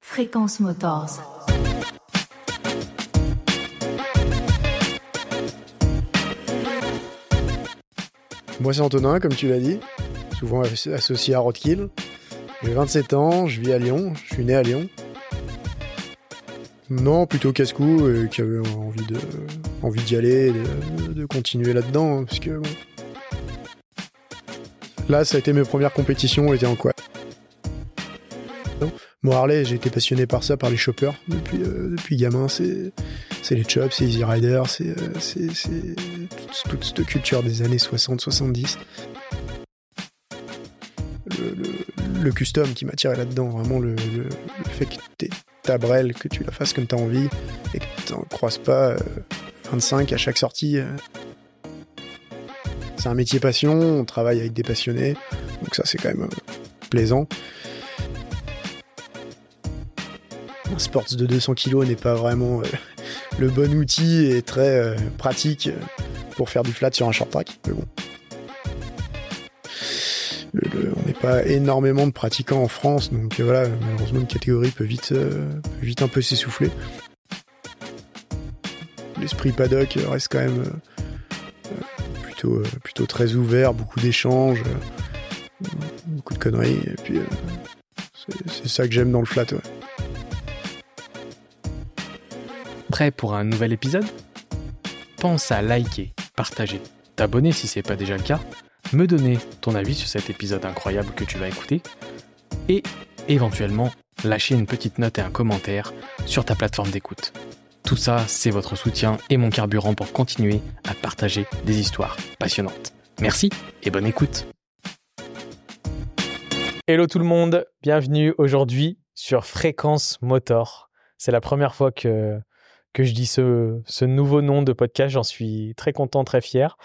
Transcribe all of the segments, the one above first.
Fréquence Motors. Moi, c'est Antonin, comme tu l'as dit, souvent associé à Roadkill. J'ai 27 ans, je vis à Lyon, je suis né à Lyon. Non, plutôt casse-cou, et qui avait envie de, envie d'y aller, de, continuer là-dedans, hein, parce que bon. Là, ça a été mes premières compétitions, était en quoi Moi, Harley, j'ai été passionné par ça, par les choppers, depuis, euh, depuis gamin. C'est, les chops, c'est Easy Rider, c'est, euh, toute, cette culture des années 60-70. Le, custom qui m'attirait là-dedans, vraiment le, fait que t'es ta brelle, que tu la fasses comme t'as envie et que t'en croises pas euh, 25 à chaque sortie. euh. C'est un métier passion, on travaille avec des passionnés, donc ça c'est quand même euh, plaisant. Un sports de 200 kg n'est pas vraiment euh, le bon outil et très euh, pratique euh, pour faire du flat sur un short track, on n'est pas énormément de pratiquants en France, donc voilà, malheureusement une catégorie peut vite, vite un peu s'essouffler. L'esprit paddock reste quand même plutôt, plutôt très ouvert, beaucoup d'échanges, beaucoup de conneries, et puis c'est- ça que j'aime dans le flat. Pour un nouvel épisode? Pense à liker, partager, t'abonner si c'est pas déjà le cas, me donner ton avis sur cet épisode incroyable que tu vas écouter et éventuellement lâcher une petite note et un commentaire sur ta plateforme d'écoute. Tout ça, c'est votre soutien et mon carburant pour continuer à partager des histoires passionnantes. Merci et bonne écoute. Hello tout le monde, bienvenue aujourd'hui sur Fréquence Motor. C'est la première fois que, que je dis ce, ce nouveau nom de podcast, j'en suis très content, très fier.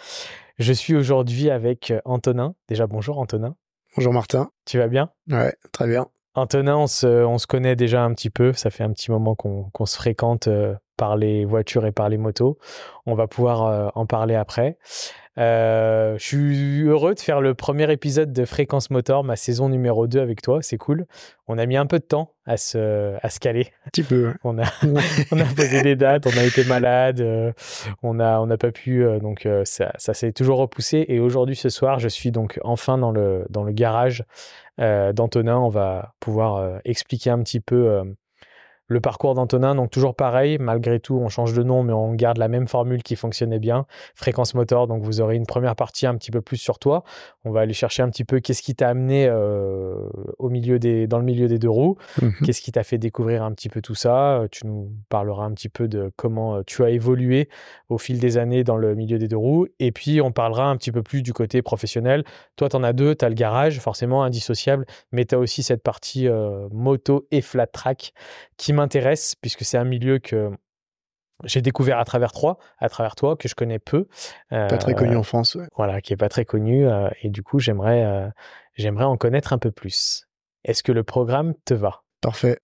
Je suis aujourd'hui avec Antonin. Déjà bonjour Antonin, Bonjour Martin. tu vas bien? Ouais, très bien. Antonin, on se, on se connaît déjà un petit peu. Ça fait un petit moment qu'on qu'on se fréquente euh, par les voitures et par les motos. On va pouvoir euh, en parler après. Euh, je suis heureux de faire le premier épisode de Fréquence Motor, ma saison numéro 2 avec toi. C'est cool. On a mis un peu de temps à se, à se caler. Un petit peu. On a, on a posé des dates, on a été malade, euh, on n'a pas pu, euh, donc ça, ça s'est toujours repoussé. Et aujourd'hui, ce soir, je suis donc enfin dans le, dans le garage d'Antonin. On va pouvoir expliquer un petit peu le parcours d'Antonin. Donc toujours pareil, malgré tout, on change de nom, mais on garde la même formule qui fonctionnait bien. Fréquence motor, donc vous aurez une première partie un petit peu plus sur toi. On va aller chercher un petit peu qu'est-ce qui t'a amené euh, au milieu des, dans le milieu des deux roues. Mhm. Qu'est-ce qui t'a fait découvrir un petit peu tout ça? Euh, Tu nous parleras un petit peu de comment euh, tu as évolué au fil des années dans le milieu des deux roues. Et puis, on parlera un petit peu plus du côté professionnel. Toi, tu en as deux. Tu as le garage, forcément indissociable, mais tu as aussi cette partie euh, moto et flat track qui m'intéresse, puisque c'est un milieu que j'ai découvert à travers toi, à travers toi, que je connais peu. Pas très Euh, connu en France, ouais. voilà, qui est pas très connu. euh, et du coup, j'aimerais euh, j'aimerais en connaître un peu plus. Est-ce que le programme te va? Parfait.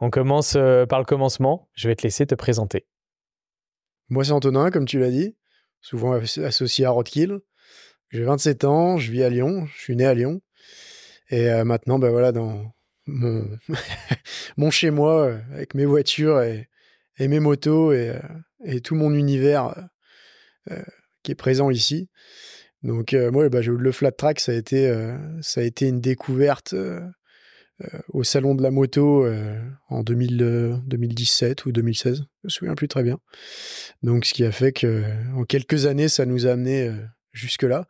On commence euh, par le commencement. Je vais te laisser te présenter. Moi, c'est Antonin, comme tu l'as dit, souvent asso- associé à Roadkill. J'ai 27 ans, je vis à Lyon, je suis né à Lyon. Et euh, maintenant, ben voilà, dans mon, mon chez-moi, euh, avec mes voitures et, mes motos et, euh, et tout mon univers euh, qui est présent ici. Donc, euh, moi, bah, le flat track, ça a été, ça a été une découverte au salon de la moto en 2000, euh, 2017 ou 2016, je me souviens plus très bien. Donc, ce qui a fait que en quelques années, ça nous a amené euh, jusque-là.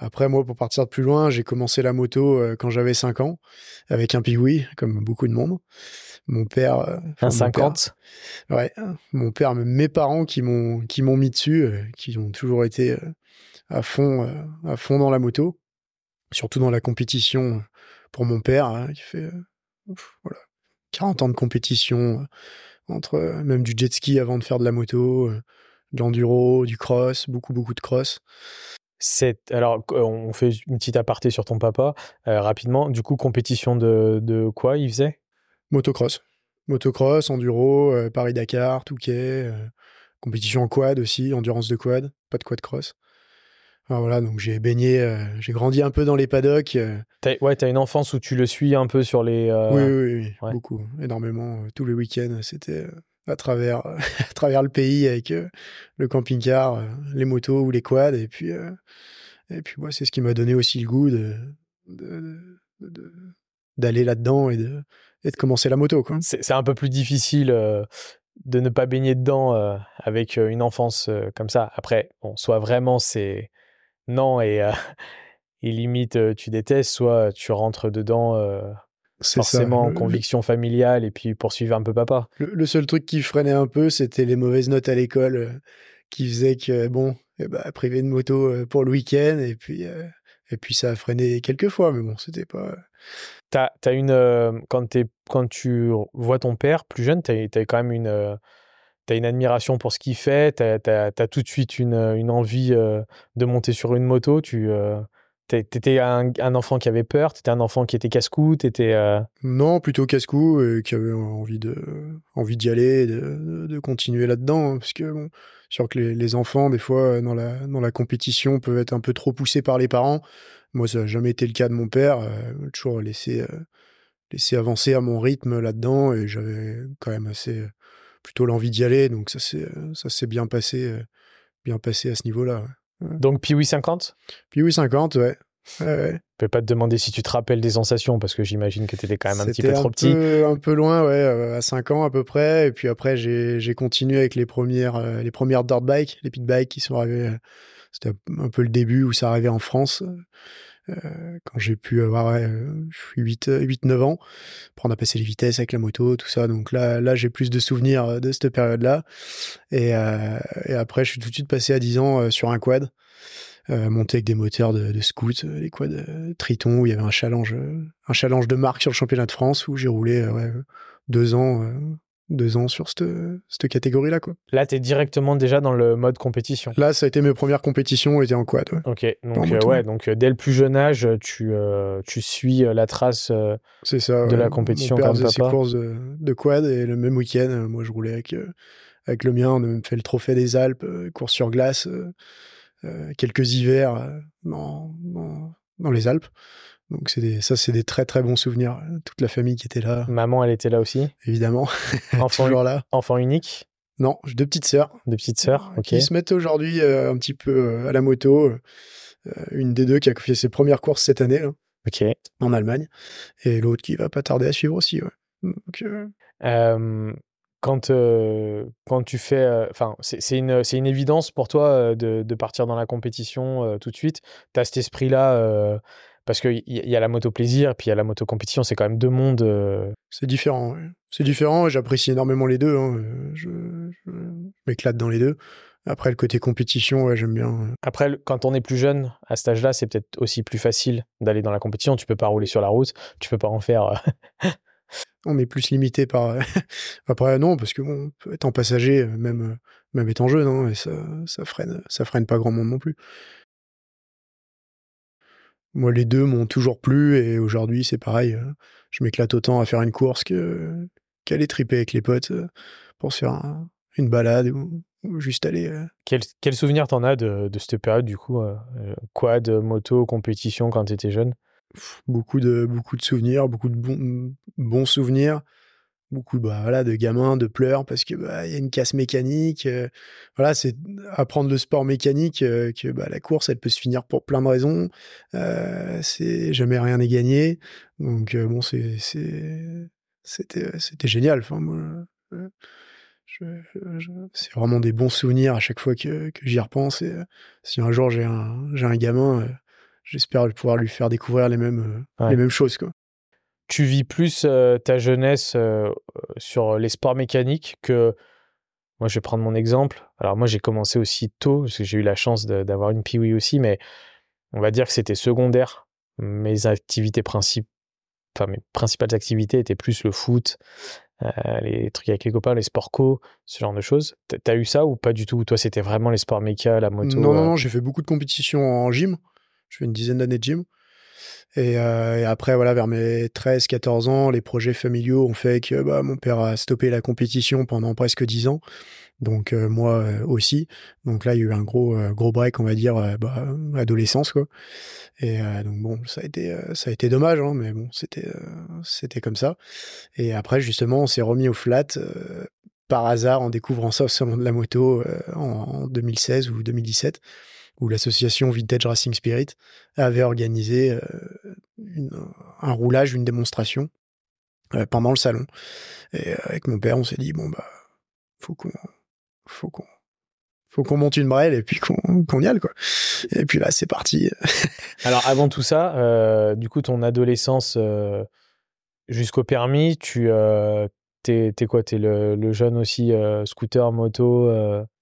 Après, moi, pour partir de plus loin, j'ai commencé la moto euh, quand j'avais 5 ans, avec un Pigouis, comme beaucoup de monde. Mon père... euh, enfin, Un mon père- 50 Ouais, mon père, mes parents qui m'ont qui m'ont mis dessus, euh, qui ont toujours été à fond à fond dans la moto, surtout dans la compétition pour mon père hein, qui fait voilà 40 ans de compétition entre même du jet ski avant de faire de la moto, de l'enduro, du cross, beaucoup beaucoup de cross. Alors on fait une petite aparté sur ton papa euh, rapidement. Du coup, compétition de, de quoi il faisait? Motocross. Motocross, enduro, euh, Paris-Dakar, Touquet, euh, compétition en quad aussi, endurance de quad, pas de quad cross. voilà, donc j'ai baigné, j'ai grandi un peu dans les paddocks. As, ouais, t'as une enfance où tu le suis un peu sur les. Oui, oui, oui, beaucoup, énormément. tous les week-ends, c'était à travers, à travers le pays avec le camping-car, les motos ou les quads. Et puis, et puis c'est ce qui m'a donné aussi le goût de, d'aller là-dedans et de, et de commencer la moto. C'est, un peu plus difficile de ne pas baigner dedans avec une enfance comme ça. Après, bon, soit vraiment c'est non et, et limite tu détestes, soit tu rentres dedans forcément en conviction familiale et puis poursuivre un peu papa. Le, seul truc qui freinait un peu, c'était les mauvaises notes à l'école euh, qui faisaient que, bon, eh ben, privé de moto euh, pour le week-end et puis, euh, et puis ça a freiné quelques fois, mais bon, c'était pas. T'as, as une, quand, es, quand tu vois ton père plus jeune, tu as, quand même une. T'as une admiration pour ce qu'il fait, tu as, tout de suite une, une envie de monter sur une moto. Tu, T'étais un, un, enfant qui avait peur, t'étais un enfant qui était casse-cou, t'étais... Euh non, plutôt casse-cou, et qui avait envie de envie d'y aller, de, de, continuer là-dedans, hein, parce que bon, sûr que les, les, enfants, des fois, dans la, dans la compétition, peuvent être un peu trop poussés par les parents. Moi, ça n'a jamais été le cas de mon père, euh, toujours laissé, euh, laissé avancer à mon rythme là-dedans, et j'avais quand même assez plutôt l'envie d'y aller, donc ça s'est ça s'est bien passé, bien passé à ce niveau-là. Donc Piwi 50 Piwi 50, ouais. ouais, ouais. Je peux pas te demander si tu te rappelles des sensations parce que j'imagine que tu étais quand même un petit peu trop petit. un peu loin, ouais, euh, à 5 ans à peu près. Et puis après, j'ai continué avec les premières, euh, les premières dirt bikes, les pit bikes qui sont arrivées. Euh, c'était un peu le début où ça arrivait en France. Quand j'ai pu avoir ouais, 8-9 ans, prendre à passer les vitesses avec la moto, tout ça. Donc là, là j'ai plus de souvenirs de cette période-là. Et, après, je suis tout de suite passé à 10 ans sur un quad. Euh, monté avec des moteurs de, de scout, les quads Triton, où il y avait un challenge, un challenge de marque sur le championnat de France, où j'ai roulé ouais, deux ans deux ans sur cette, cette catégorie-là. Quoi. Là, tu es directement déjà dans le mode compétition. Là, ça a été mes premières compétitions, était en quad. Ouais. Ok, donc, euh, ouais, donc euh, dès le plus jeune âge, tu, euh, tu suis la trace C'est ça, de la compétition Mon père faisait ses courses de, de, quad et le même week-end, moi je roulais avec, avec le mien, on a même fait le trophée des Alpes, course sur glace, quelques hivers dans, dans, dans les Alpes. Donc c'est ça, c'est des très très bons souvenirs. Toute la famille qui était là. Maman, elle était là aussi. Évidemment. Enfant toujours là. Enfant unique. Non, j'ai deux petites sœurs. Deux petites sœurs. Ok. Qui se mettent aujourd'hui euh, un petit peu euh, à la moto. Euh, une des deux qui a fait ses premières courses cette année. Là, ok. En Allemagne. Et l'autre qui va pas tarder à suivre aussi. Ouais. Donc, quand, quand tu fais. Enfin, c'est une, une évidence pour toi de, de, partir dans la compétition tout de suite. Tu as cet esprit-là parce qu'il y, y, a la moto plaisir, puis il y a la moto compétition, c'est quand même deux mondes. Euh, c'est différent, c'est différent. J'apprécie énormément les deux. Hein. Je, je, m'éclate dans les deux. Après, le côté compétition, ouais, j'aime bien. Après, quand on est plus jeune, à cet âge-là, c'est peut-être aussi plus facile d'aller dans la compétition. Tu peux pas rouler sur la route, tu peux pas en faire. Euh. on est plus limité par. Après, non, parce que bon, étant passager, même, même étant jeune, hein, et ça, ça freine, ça freine pas grand monde non plus. Moi, les deux m'ont toujours plu et aujourd'hui, c'est pareil. Euh, je m'éclate autant à faire une course que qu'aller triper avec les potes euh, pour se faire une balade ou, juste aller. Euh. Quel, quel souvenir t'en as de, de, cette période, du coup Quad, moto, compétition quand t'étais jeune? Beaucoup de, beaucoup de souvenirs, beaucoup de bons souvenirs beaucoup bah, voilà, de gamins, de pleurs parce que bah, y a une casse mécanique. Euh, voilà, c'est apprendre le sport mécanique euh, que bah, la course, elle peut se finir pour plein de raisons. Euh, c'est jamais rien n'est gagné. Donc bon, c'est c'était c'était génial. Enfin moi, c'est vraiment des bons souvenirs à chaque fois que, que j'y repense. Et si un jour j'ai un j'ai un gamin, j'espère pouvoir lui faire découvrir les mêmes les mêmes choses quoi tu vis plus euh, ta jeunesse euh, sur les sports mécaniques que. Moi, je vais prendre mon exemple. Alors, moi, j'ai commencé aussi tôt, parce que j'ai eu la chance d'avoir une piwi aussi, mais on va dire que c'était secondaire. Mes activités principales, enfin, mes principales activités étaient plus le foot, euh, les trucs avec les copains, les sports co, ce genre de choses. T'as eu ça ou pas du tout? Toi, c'était vraiment les sports méca, la moto Non, non, non, j'ai fait beaucoup de compétitions en gym. Je fais une dizaine d'années de gym. Et, et, après, voilà, vers mes 13-14 ans, les projets familiaux ont fait que bah, mon père a stoppé la compétition pendant presque 10 ans. Donc moi aussi. Donc là, il y a eu un gros gros break, on va dire, bah, adolescence quoi. Et donc bon, ça a été ça a été dommage, hein, mais bon, c'était c'était comme ça. Et après, justement, on s'est remis au flat par hasard en découvrant ça au salon de la moto en, 2016 ou 2017 où l'association Vintage Racing Spirit avait organisé un roulage, une démonstration pendant le salon. Et avec mon père, on s'est dit bon bah faut qu'on monte une brelle et puis qu'on y aille quoi. Et puis là c'est parti. Alors avant tout ça, euh, du coup ton adolescence euh, jusqu'au permis, tu euh, t'es quoi T'es le, le, jeune aussi scooter moto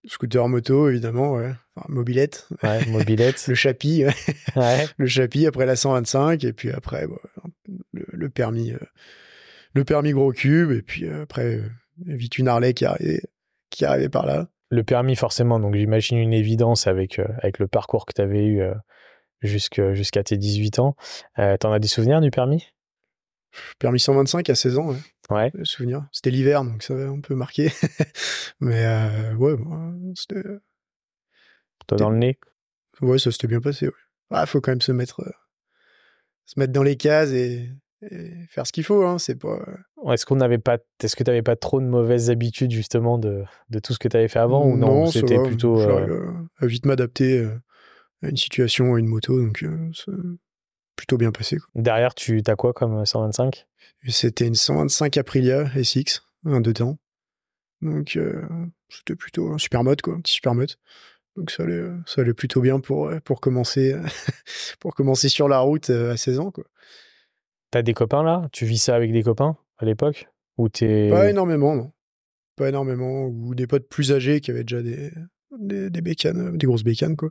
Scooter moto évidemment, ouais. Enfin, mobilette. Ouais, mobilette. le chapi, ouais. Le chapi après la 125 et puis après le, permis, le permis gros cube et puis après vite une Harley qui arrivait qui arrivait par là. Le permis, forcément, donc j'imagine une évidence avec, euh, avec le parcours que tu avais eu euh, jusqu'à tes 18 ans. Euh, T'en as des souvenirs du permis? Permis 125 à 16 ans, ouais. Ouais. Souvenir. C'était l'hiver, donc ça avait un peu marqué. Mais euh, ouais, c'était. Toi dans le nez? Ouais, ça s'était bien passé, ouais. Ah, faut quand même se mettre, se mettre dans les cases et, faire ce qu'il faut. Hein, c'est pas. Est-ce qu'on n'avait pas, est-ce que tu n'avais pas trop de mauvaises habitudes justement de, de tout ce que tu avais fait avant ou non, C'était plutôt. Euh... à vite m'adapter euh, à une situation, à une moto, donc euh, plutôt bien passé. Quoi. Derrière, tu as quoi comme 125 C'était une 125 Aprilia SX, un deux temps. Donc euh, c'était plutôt un super mode, quoi, un petit super mode. Donc ça allait, ça allait plutôt bien pour, pour, commencer, pour commencer sur la route à 16 ans. Quoi. T'as des copains là? Tu vis ça avec des copains à l'époque? Ou t'es... Pas énormément, non. Pas énormément. Ou des potes plus âgés qui avaient déjà des, des, des bécanes, des grosses bécanes, quoi.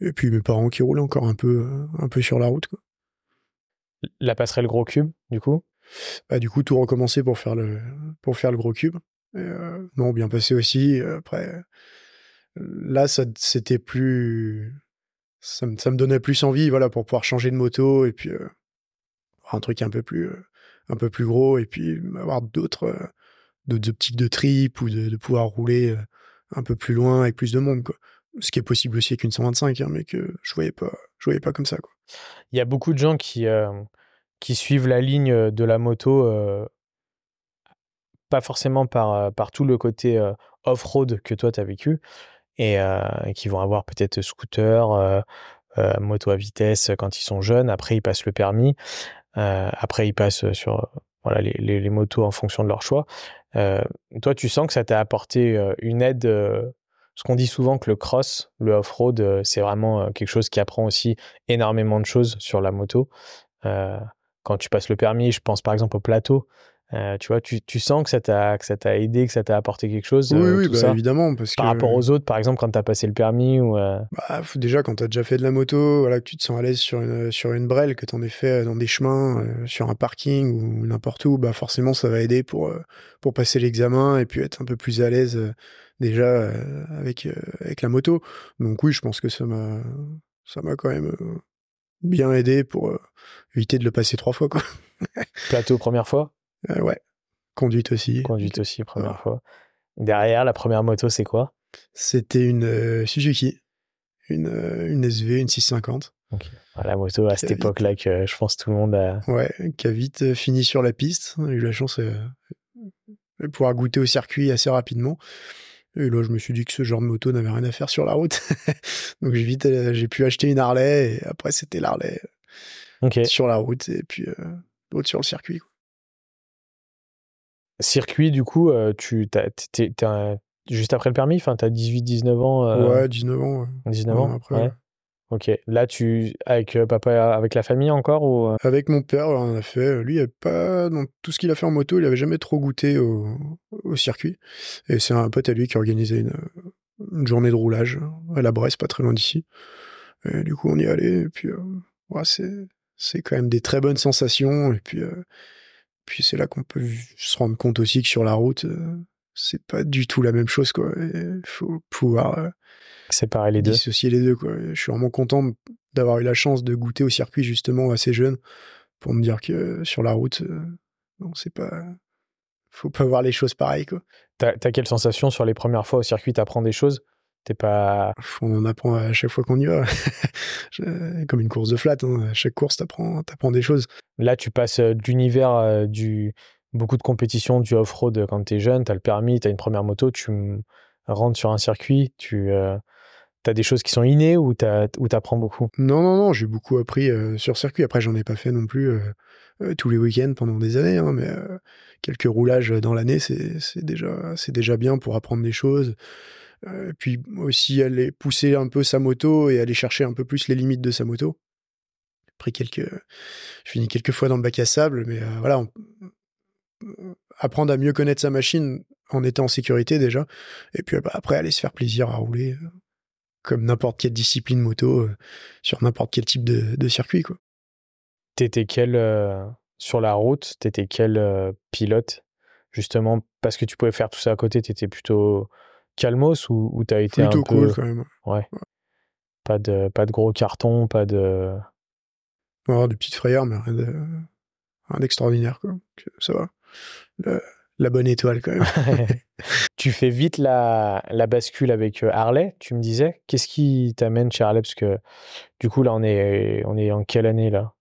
Et puis mes parents qui roulaient encore un peu, un peu sur la route, quoi. La passerelle gros cube, du coup? Bah, Du coup, tout recommencer pour faire le, pour faire le gros cube. Euh, non, bien passé aussi. Après, là, ça, c'était plus. Ça me, ça me, donnait plus envie, voilà, pour pouvoir changer de moto et puis euh, un truc un peu plus euh, un peu plus gros et puis avoir d'autres euh, d'autres optiques de trip ou de, pouvoir rouler un peu plus loin avec plus de monde quoi ce qui est possible aussi avec une 125 hein, mais que je voyais pas je voyais pas comme ça quoi il y a beaucoup de gens qui qui suivent la ligne de la moto pas forcément par par tout le côté off-road que toi tu as vécu et qui vont avoir peut-être scooter moto à vitesse quand ils sont jeunes après ils passent le permis après, ils passent sur voilà, les, les, motos en fonction de leur choix. Toi, tu sens que ça t'a apporté une aide ce qu'on dit souvent que le cross, le off-road, c'est vraiment quelque chose qui apprend aussi énormément de choses sur la moto. Quand tu passes le permis, je pense par exemple au plateau. Euh, tu vois, tu, tu, sens que ça t'a que ça t'a aidé, que ça t'a apporté quelque chose. Oui, euh, oui bah, évidemment, parce par rapport aux autres, par exemple, quand t'as passé le permis ou. Euh, bah, déjà, quand t'as déjà fait de la moto, voilà, que tu te sens à l'aise sur une sur une brelle, que t'en aies fait dans des chemins, sur un parking ou n'importe où, bah forcément, ça va aider pour pour passer l'examen et puis être un peu plus à l'aise déjà avec avec la moto. Donc oui, je pense que ça m'a ça m'a quand même bien aidé pour éviter de le passer trois fois quoi. Plateau première fois? Euh, ouais. Conduite aussi. Conduite aussi, première fois. Derrière, la première moto, c'est quoi? C'était une euh, Suzuki. Une, euh, une SV, une 650. la moto à cette époque-là que je pense tout le monde a. Ouais, qui a vite fini sur la piste. J'ai eu la chance de pouvoir goûter au circuit assez rapidement. Et là, je me suis dit que ce genre de moto n'avait rien à faire sur la route. Donc j'ai vite, j'ai pu acheter une Harley et après c'était l'Harley sur la route et puis l'autre sur le circuit. Quoi. Circuit, du coup, euh, tu t'es, juste après le permis, enfin, t'as 18-19 ans. Euh, ouais, 19 ans. 19 ans, après, ouais. Ok. Là, tu avec euh, papa, avec la famille encore ou Avec mon père, on a fait. Lui, il pas dans tout ce qu'il a fait en moto, il avait jamais trop goûté au, circuit. Et c'est un pote à lui qui organisait une, une journée de roulage à la Bresse, pas très loin d'ici. Et du coup, on y allait. Et puis, ouais, c'est c'est quand même des très bonnes sensations. Et puis puis c'est là qu'on peut se rendre compte aussi que sur la route, euh, c'est pas du tout la même chose, quoi. Il faut pouvoir euh, séparer les deux. Dissocier les deux, quoi. Je suis vraiment content d'avoir eu la chance de goûter au circuit justement assez jeune pour me dire que sur la route, non, c'est pas. Faut pas voir les choses pareilles, quoi. T'as as quelle sensation sur les premières fois au circuit? T'apprends des choses? T'es pas. On en apprend à chaque fois qu'on y va. Comme une course de flat, hein. à chaque course, t'apprends apprends des choses. Là, tu passes de l'univers du beaucoup de compétitions, du off-road quand t'es jeune, t'as le permis, t'as une première moto, tu rentres sur un circuit, tu as des choses qui sont innées ou tu apprends beaucoup? Non, non, non, j'ai beaucoup appris sur circuit. Après, j'en ai pas fait non plus tous les week-ends pendant des années, hein, mais quelques roulages dans l'année, c'est déjà, déjà bien pour apprendre des choses. puis aussi aller pousser un peu sa moto et aller chercher un peu plus les limites de sa moto. Pris quelques, je finis quelques fois dans le bac à sable, mais voilà, apprendre à mieux connaître sa machine en étant en sécurité déjà, et puis bah, après aller se faire plaisir à rouler euh, comme n'importe quelle discipline moto euh, sur n'importe quel type de, circuit quoi. T'étais quel euh, sur la route T'étais quel pilote justement parce que tu pouvais faire tout ça à côté T'étais plutôt calmos ou, ou t'as été plutôt un cool quand même. Ouais. Pas de pas de gros cartons, pas de. Oh, des petites frayeurs, mais rien de rien d'extraordinaire quoi. Ça va la bonne étoile quand même. tu fais vite la, la, bascule avec euh, Harley, tu me disais. Qu'est-ce qui t'amène chez Harley? Parce que du coup, là, on est, on est en quelle année là?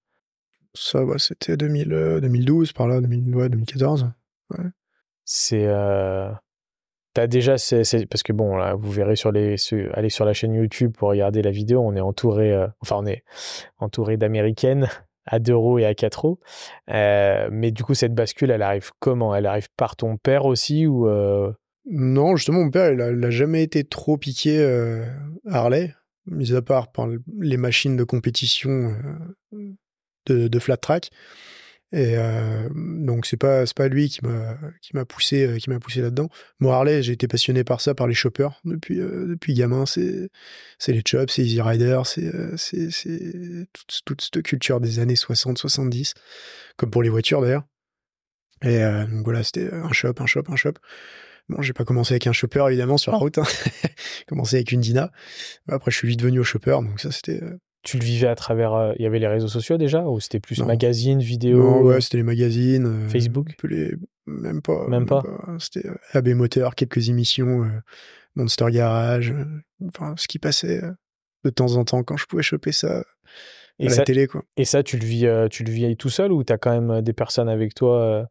Ça, c'était 2012, par là, 2014. C'est. Euh... T'as déjà. c'est parce que bon, là, vous verrez sur les. Allez sur la chaîne YouTube pour regarder la vidéo. On est entouré. Euh, enfin, on est entouré d'américaines à deux roues et à quatre roues. Euh, mais du coup, cette bascule, elle arrive comment? Elle arrive par ton père aussi ou euh? Non, justement, mon père, il n'a jamais été trop piqué euh, Harley, mis à part par les machines de compétition de, de, flat track. Et donc c'est pas pas lui qui m'a qui m'a poussé qui m'a poussé là-dedans. Moi Harley, j'ai été passionné par ça par les choppers depuis depuis gamin, c'est c'est les chops, c'est Easy Rider, c'est c'est toute, toute, cette culture des années 60 70 comme pour les voitures d'ailleurs. Et donc voilà, c'était un shop, un shop, un shop. Bon, j'ai pas commencé avec un chopper évidemment sur la route, hein. j'ai commencé avec une Dina. Après je suis vite venu au chopper, donc ça c'était tu le vivais à travers. Euh, il y avait les réseaux sociaux déjà Ou c'était plus magazines, vidéos? Non, ouais, c'était les magazines. Euh, Facebook? Même pas. Même pas? C'était euh, AB Moteur, quelques émissions, Monster Garage, enfin, ce qui passait de temps en temps quand je pouvais choper ça à la télé. Quoi. Et ça, tu le, vis, tu le vis tout seul ou tu as quand même des personnes avec toi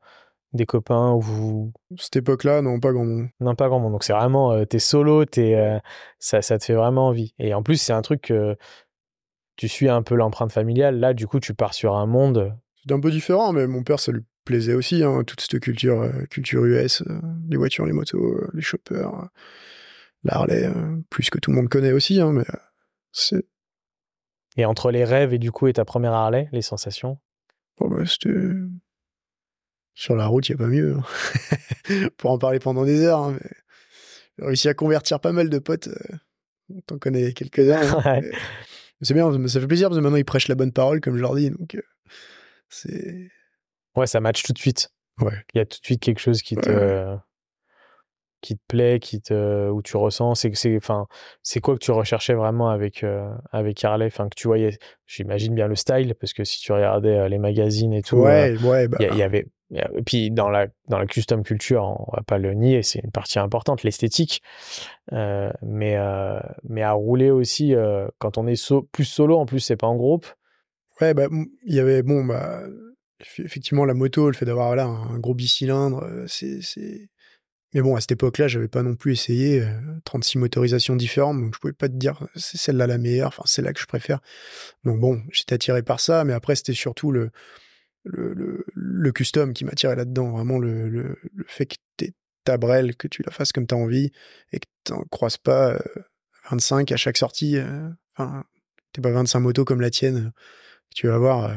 des copains ou vous Cette époque-là, non, pas grand monde. Non, pas grand monde. Donc c'est vraiment, t'es solo, es, ça, ça te fait vraiment envie. Et en plus, c'est un truc que tu suis un peu l'empreinte familiale. Là, du coup, tu pars sur un monde. C'est un peu différent, mais mon père, ça lui plaisait aussi, hein, toute cette culture, euh, culture US, euh, les voitures, les motos, euh, les choppers, l'Harley, plus que tout le monde connaît aussi, hein, mais c'est. Et entre les rêves et du coup et ta première Harley, les sensations? Bon, bah, c'était. Sur la route, il n'y a pas mieux. Hein. Pour en parler pendant des heures, mais j'ai réussi à convertir pas mal de potes. T'en connais quelques-uns. c'est bien, ça fait plaisir parce que maintenant ils prêchent la bonne parole, comme je leur dis. Donc, euh, c'est. Ouais, ça match tout de suite. Ouais. Il y a tout de suite quelque chose qui te. qui te plaît, qui te, où tu ressens, c'est c'est, enfin, c'est quoi que tu recherchais vraiment avec euh, avec Harley, enfin que tu voyais, j'imagine bien le style, parce que si tu regardais euh, les magazines et tout, ouais, ouais, bah il y, avait, et puis dans la, dans la custom culture, on va pas le nier, c'est une partie importante, l'esthétique. Euh, mais, euh, mais à rouler aussi, euh, quand on est plus solo, en plus c'est pas en groupe. Ouais, bah il y avait, bon, bah, effectivement la moto, le fait d'avoir là un, gros bicylindre, c'est, Mais bon, à cette époque-là, j'avais pas non plus essayé 36 motorisations différentes, donc je pouvais pas te dire c'est celle-là la meilleure, enfin celle-là que je préfère. Donc bon, j'étais attiré par ça, mais après c'était surtout le le, le, custom qui m'attirait là-dedans. Vraiment, le, le, fait que tu ta brelle, que tu la fasses comme tu as envie et que tu croises pas 25 euh, à chaque sortie. Euh, enfin, t'es pas 25 motos comme la tienne que tu vas avoir euh,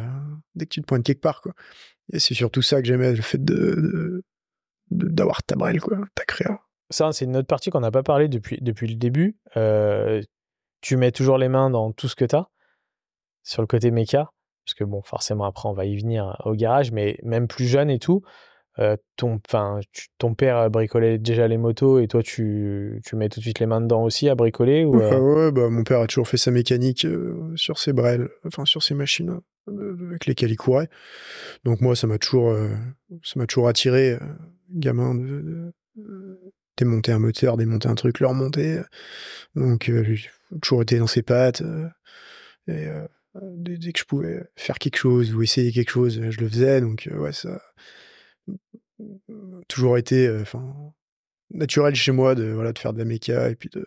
dès que tu te pointes quelque part. Quoi. Et c'est surtout ça que j'aimais, le fait de, d'avoir ta brelle, quoi, ta créa. Ça, c'est une autre partie qu'on n'a pas parlé depuis, depuis le début. tu mets toujours les mains dans tout ce que tu as sur le côté méca parce que bon, forcément, après, on va y venir au garage, mais même plus jeune et tout, ton, ton père bricolait déjà les motos et toi, tu, tu mets tout de suite les mains dedans aussi à bricoler ou, ouais, bah, mon père a toujours fait sa mécanique sur ses brels, enfin sur ses machines avec lesquelles il courait. Donc moi, ça m'a toujours, ça m'a toujours attiré, gamin, de, démonter un moteur, démonter un truc, le remonter. Donc j'ai toujours été dans ses pattes. et dès, que je pouvais faire quelque chose ou essayer quelque chose, je le faisais. Donc ouais, ça toujours été euh, enfin naturel chez moi de voilà de faire de la méca et puis de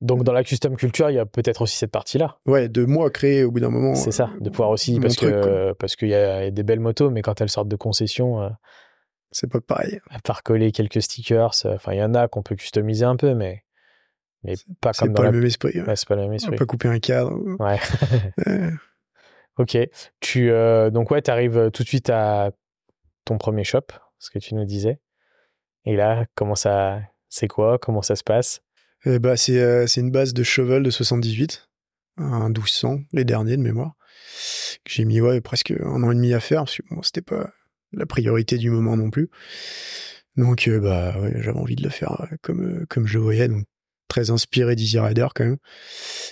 donc dans la custom culture, il y a peut-être aussi cette partie-là. Ouais, de moi créer au bout d'un moment. C'est ça, de pouvoir aussi parce que parce qu'il y a des belles motos, mais quand elles sortent de concession, euh, c'est pas pareil. À part coller quelques stickers, enfin il y en a qu'on peut customiser un peu, mais mais pas comme dans pas le même esprit. Ouais. c'est pas le même esprit. On pas couper un cadre. Ouais. ok. Tu euh, donc ouais, arrives tout de suite à ton premier shop ce que tu nous disais. Et là, comment ça, c'est quoi? Comment ça se passe? Eh bah, c'est, euh, c'est une base de cheval de 78, un 1200, les derniers de mémoire. Que j'ai mis ouais, presque un an et demi à faire, parce que bon, c'était pas la priorité du moment non plus. Donc, euh, bah, ouais, j'avais envie de le faire euh, comme, comme je voyais, donc très inspiré d'Easy Rider quand même,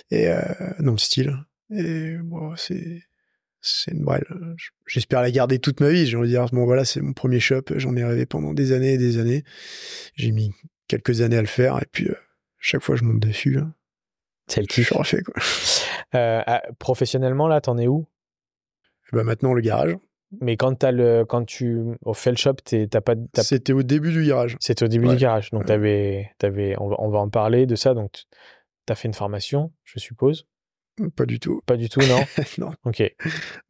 et dans le style. Et bon, c'est c'est une brelle. J'espère la garder toute ma vie. J'ai envie de dire, bon voilà, c'est mon premier shop. J'en ai rêvé pendant des années et des années. J'ai mis quelques années à le faire et puis euh, chaque fois je monte dessus. C'est le kiff. Je refais quoi. Euh, ah, professionnellement là, t'en es où? Bah maintenant le garage. Mais quand as le, quand tu au fait le shop, t'as pas. C'était au début du garage. C'était au début du garage. Donc t'avais, t'avais, on va, on va en parler de ça. Donc t'as fait une formation, je suppose. Pas du tout. Pas du tout, non Non. Ok.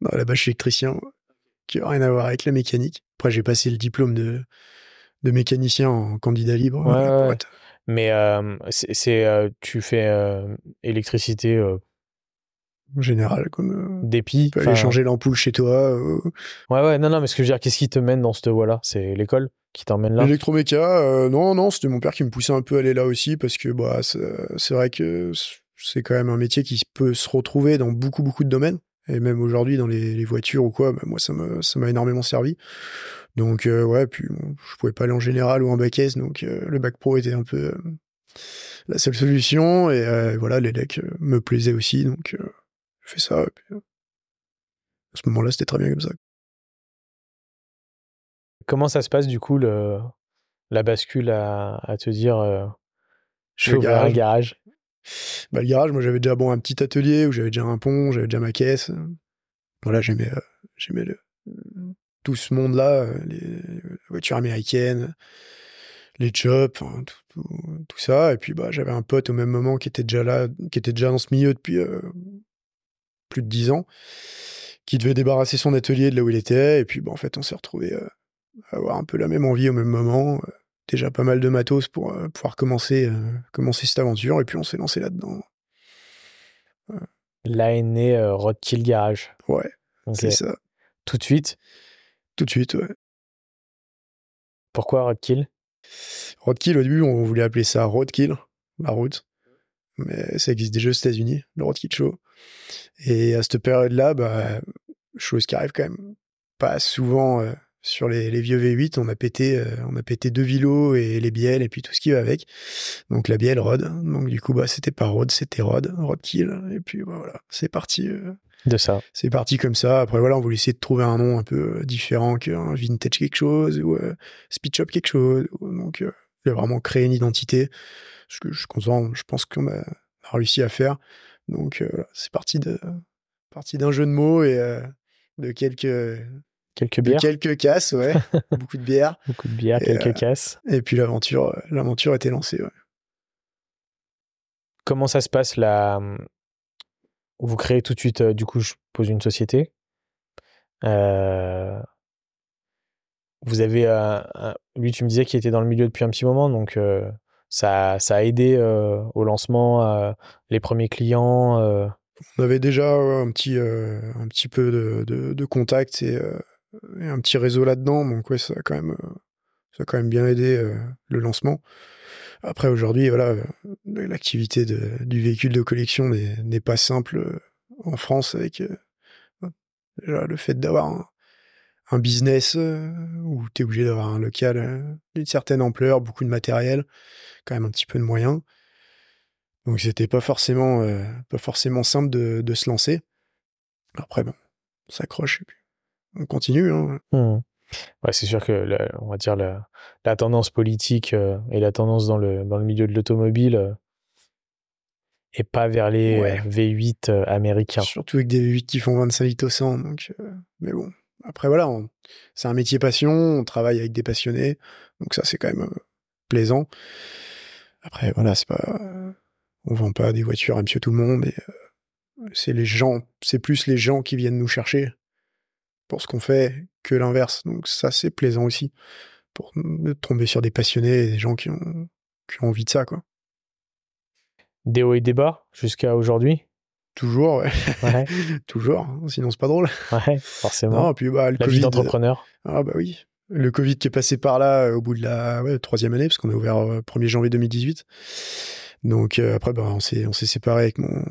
Non, là-bas, je suis électricien, qui n'a rien à voir avec la mécanique. Après, j'ai passé le diplôme de, de mécanicien en candidat libre. Ouais, Mais euh, c'est, euh, tu fais euh, électricité en général, comme dépit. Tu peux aller changer l'ampoule chez toi. Ouais, ouais, non, non, mais ce que je veux dire, qu'est-ce qui te mène dans cette voie-là? C'est l'école qui t'emmène là? L'électroméca, non, non, c'était mon père qui me poussait un peu à aller là aussi parce que bah, c'est vrai que c'est quand même un métier qui peut se retrouver dans beaucoup, beaucoup de domaines. Et même aujourd'hui, dans les, voitures ou quoi, bah, moi, ça m'a, ça énormément servi. Donc, euh, ouais, puis je pouvais pas aller en général ou en bac S, donc euh, le bac pro était un peu euh, la seule solution. Et voilà, les decks me plaisaient aussi, donc je fais ça. Et puis, à ce moment-là, c'était très bien comme ça. Comment ça se passe, du coup, le, la bascule à, à te dire je vais ouvrir un garage? Bah, le garage, moi j'avais déjà bon un petit atelier où j'avais déjà un pont, j'avais déjà ma caisse. Voilà, j'aimais euh, j'aimais le, tout ce monde-là, euh, les, voitures américaines, les chops, tout, tout, ça. Et puis bah j'avais un pote au même moment qui était déjà là, qui était déjà dans ce milieu depuis euh, plus de dix ans, qui devait débarrasser son atelier de là où il était. Et puis bah, en fait on s'est retrouvé à avoir un peu la même envie au même moment déjà pas mal de matos pour euh, pouvoir commencer, euh, commencer cette aventure. Et puis on s'est lancé là-dedans. Là est né euh, Roadkill Garage. Ouais, c'est ça. Tout de suite Tout de suite, ouais. Pourquoi Roadkill Roadkill, au début, on voulait appeler ça Roadkill, la route. Mais ça existe déjà aux États-Unis, le Roadkill Show. Et à cette période-là, bah, chose qui arrive quand même pas souvent sur les, vieux V8, on a pété, euh, on a pété deux vilos et les bielles et puis tout ce qui va avec. Donc la bielle Rod. Donc du coup, bah c'était pas Rod, c'était Rod, Rod Kill. Et puis bah, voilà, c'est parti. Euh, de ça. C'est parti comme ça. Après voilà, on voulait essayer de trouver un nom un peu euh, différent qu'un vintage quelque chose ou speed shop quelque chose. Donc il a vraiment créé une identité. Ce que je. Je pense qu'on a, réussi à faire. Donc c'est parti de parti d'un jeu de mots et de quelques Quelques bières. quelques casses, ouais. Beaucoup de bières. Beaucoup de bières, quelques euh, casses. Et puis l'aventure, euh, l'aventure était lancée, ouais. Comment ça se passe là Vous créez tout de suite, euh, du coup, je pose une société. Vous avez, lui, tu me disais qu'il était dans le milieu depuis un petit moment, donc ça, ça a aidé au lancement, les premiers clients. On avait déjà un petit, un petit peu de, de, contact et un petit réseau là-dedans. Donc ouais, ça a quand même, euh, ça a quand même bien aidé euh, le lancement. Après aujourd'hui, voilà, euh, l'activité du véhicule de collection n'est pas simple en France avec le fait d'avoir un business où tu es obligé d'avoir un local d'une certaine ampleur, beaucoup de matériel, quand même un petit peu de moyens. Donc c'était pas forcément pas forcément simple de, de, se lancer. Après bon, on s'accroche et puis on continue. Hein. Mmh. Ouais, c'est sûr que on va dire la, la tendance politique et la tendance dans le, dans le milieu de l'automobile et pas vers les V8 américains. Surtout avec des V8 qui font 25 litres au 100. Donc, mais bon, après voilà, c'est un métier passion, on travaille avec des passionnés, donc ça c'est quand même plaisant. Après voilà, c'est pas, on vend pas des voitures à Monsieur Tout le Monde et c'est les gens, c'est plus les gens qui viennent nous chercher pour ce qu'on fait que l'inverse. Donc ça c'est plaisant aussi pour tomber sur des passionnés des gens qui ont, qui ont envie de ça quoi. Des hauts et des bas jusqu'à aujourd'hui? Toujours, ouais. Toujours, hein, sinon c'est pas drôle. Ouais, forcément. puis, bah, le la vie d'entrepreneur. Ah bah oui. Le Covid qui est passé par là euh, au bout de la ouais, troisième année, parce qu'on a ouvert le euh, 1er janvier 2018. Donc euh, après, bah, on s'est séparé avec mon,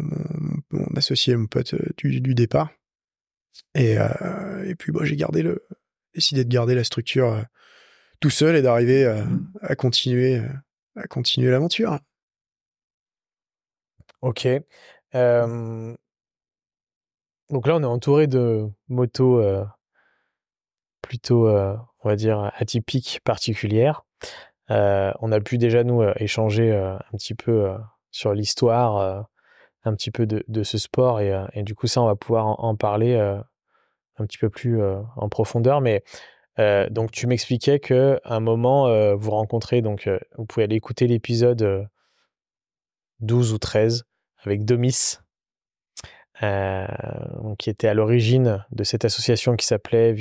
mon, associé, mon pote du, du départ. Et, et puis bah, j'ai gardé le décidé de garder la structure tout seul et d'arriver à continuer à continuer l'aventure. Ok. Donc là, on est entouré de motos plutôt, on va dire, atypiques, particulières. on a pu déjà, nous, échanger un petit peu sur l'histoire, un petit peu de, ce sport. Et, du coup, ça, on va pouvoir en, parler un petit peu plus en profondeur. Mais donc, tu m'expliquais qu'à un moment, vous rencontrez, donc, vous pouvez aller écouter l'épisode 12 ou 13 avec Domis, euh, qui était à l'origine de cette association qui s'appelait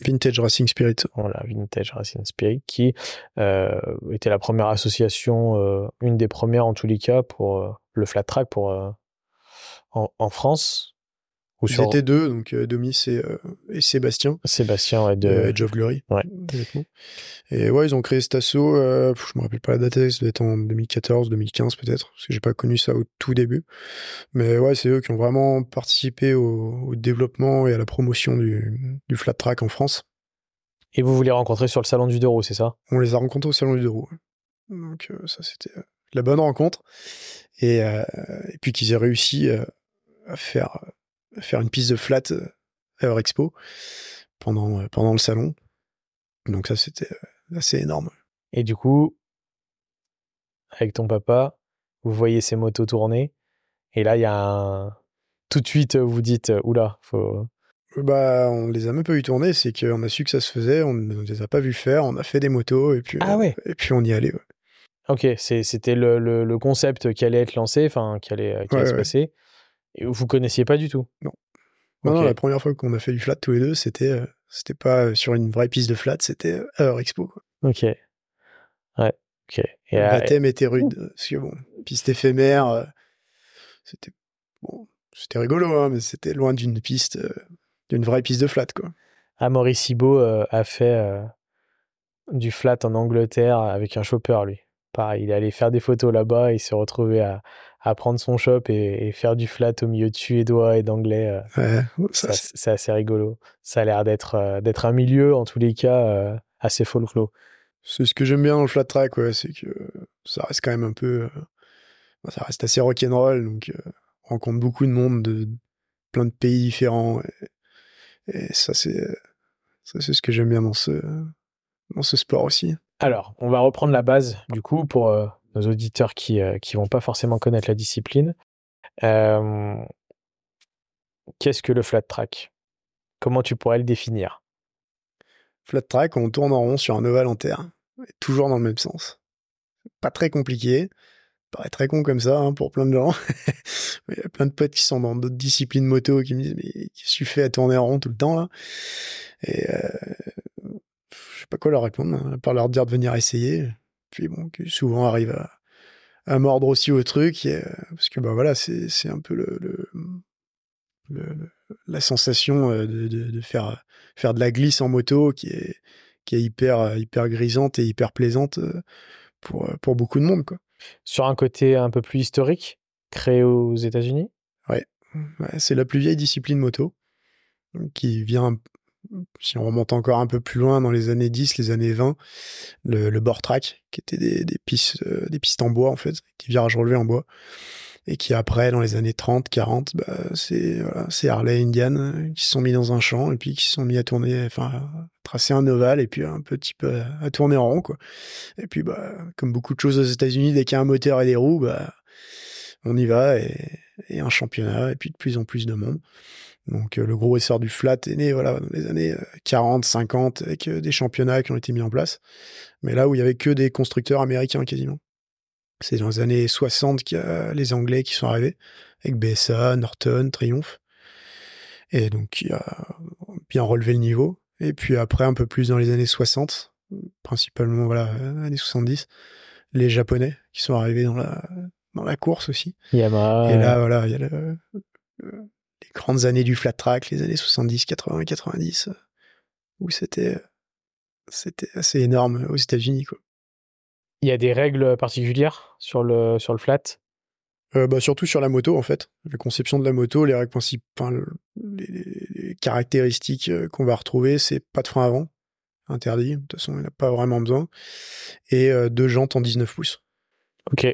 Vintage Racing Spirit. Voilà, Vintage Racing Spirit, qui euh, était la première association, euh, une des premières en tous les cas, pour le flat track pour, en, France. Ils étaient deux, donc euh, Domis et, euh, et, Sébastien. Sébastien, ouais, de Edge of Glory. Ouais. Et ouais, ils ont créé cet assaut, euh, je me rappelle pas la date, ça doit être en 2014, 2015 peut-être, parce que j'ai pas connu ça au tout début. Mais ouais, c'est eux qui ont vraiment participé au, développement et à la promotion du, du, flat track en France. Et vous vous les rencontrez sur le salon du Dero, c'est ça? On les a rencontrés au salon du Dero. Donc euh, ça, c'était la bonne rencontre. Et, et puis qu'ils aient réussi à faire faire une piste de flat euh, à leur expo pendant, euh, pendant le salon. Donc ça, c'était euh, assez énorme. Et du coup, avec ton papa, vous voyez ces motos tourner. Et là, il y a un... Tout de suite, vous dites, oula, faut... Bah, on les a même pas vu tourner, c'est qu'on a su que ça se faisait, on ne les a pas vus faire, on a fait des motos, et puis, ah ouais. et puis on y allait. Ok, c'était le, le, concept qui allait être lancé, enfin, qui allait, qui allait se passer. Et vous connaissiez pas du tout? Non. Non, la première fois qu'on a fait du flat tous les deux, c'était euh, c'était pas euh, sur une vraie piste de flat, c'était euh, à leur expo. Quoi. Ok. Ouais. Ok. Et le baptême était rude parce que bon, piste éphémère, c'était bon, c'était rigolo, hein, mais c'était loin d'une piste, d'une vraie piste de flat, quoi. Amaury Sibo a fait du flat en Angleterre avec un chopper, lui. Pareil, il est allé faire des photos là-bas, il s'est retrouvé à, à prendre son shop et, faire du flat au milieu de suédois et d'anglais. Euh, c'est assez rigolo. Ça a l'air d'être euh, d'être un milieu, en tous les cas, euh, assez folklore. C'est ce que j'aime bien dans le flat track, ouais, c'est que ça reste quand même un peu. ça reste assez rock'n'roll, donc on rencontre beaucoup de monde de, plein de pays différents. Et, ça, c'est c'est ce que j'aime bien dans ce, dans ce sport aussi. Alors, on va reprendre la base, du coup, pour nos auditeurs qui ne euh, vont pas forcément connaître la discipline. Euh, qu'est-ce que le flat track? Comment tu pourrais le définir? Flat track, on tourne en rond sur un ovale en terre, toujours dans le même sens. Pas très compliqué, paraît très con comme ça hein, pour plein de gens. Il y a plein de potes qui sont dans d'autres disciplines moto qui me disent mais qu'est-ce à tourner en rond tout le temps là? Et euh, sais pas quoi leur répondre, hein, à part leur dire de venir essayer puis bon, qui souvent arrive à, mordre aussi au truc, parce que bah voilà, c'est un peu le, la sensation euh, de, faire, faire de la glisse en moto qui est, qui est hyper, hyper grisante et hyper plaisante euh, pour, pour beaucoup de monde. Quoi. Sur un côté un peu plus historique, créé aux États-Unis? Ouais. c'est la plus vieille discipline moto qui vient si on remonte encore un peu plus loin dans les années 10, les années 20, le, board track, qui était des, pistes, des pistes en bois en fait, des virages relevés en bois et qui après dans les années 30 40 bah, c'est voilà, Harley Indian euh, qui se sont mis dans un champ et puis qui se sont mis à tourner enfin tracer un ovale et puis un petit peu à, tourner en rond quoi. Et puis bah comme beaucoup de choses aux États-Unis dès qu'il y a un moteur et des roues bah on y va et, et un championnat et puis de plus en plus de monde donc euh, le gros essor du flat est né voilà dans les années 40 euh, 50 avec des championnats qui ont été mis en place mais là où il y avait que des constructeurs américains quasiment c'est dans les années 60 qu'il y a les Anglais qui sont arrivés, avec BSA, Norton, Triumph. Et donc, il a bien relevé le niveau. Et puis après, un peu plus dans les années 60, principalement, voilà, années 70, les Japonais qui sont arrivés dans la, dans la course aussi. Yamaha. Et là, voilà, il y a les grandes années du flat track, les années 70, 80, 90, où c'était, c'était assez énorme aux États-Unis. Il y a des règles particulières sur le, sur le flat? Euh, bah, Surtout sur la moto, en fait. La conception de la moto, les règles principales, les, caractéristiques euh, qu'on va retrouver, c'est pas de frein avant, interdit. De toute façon, il n'y a pas vraiment besoin. Et euh, deux jantes en 19 pouces. Ok.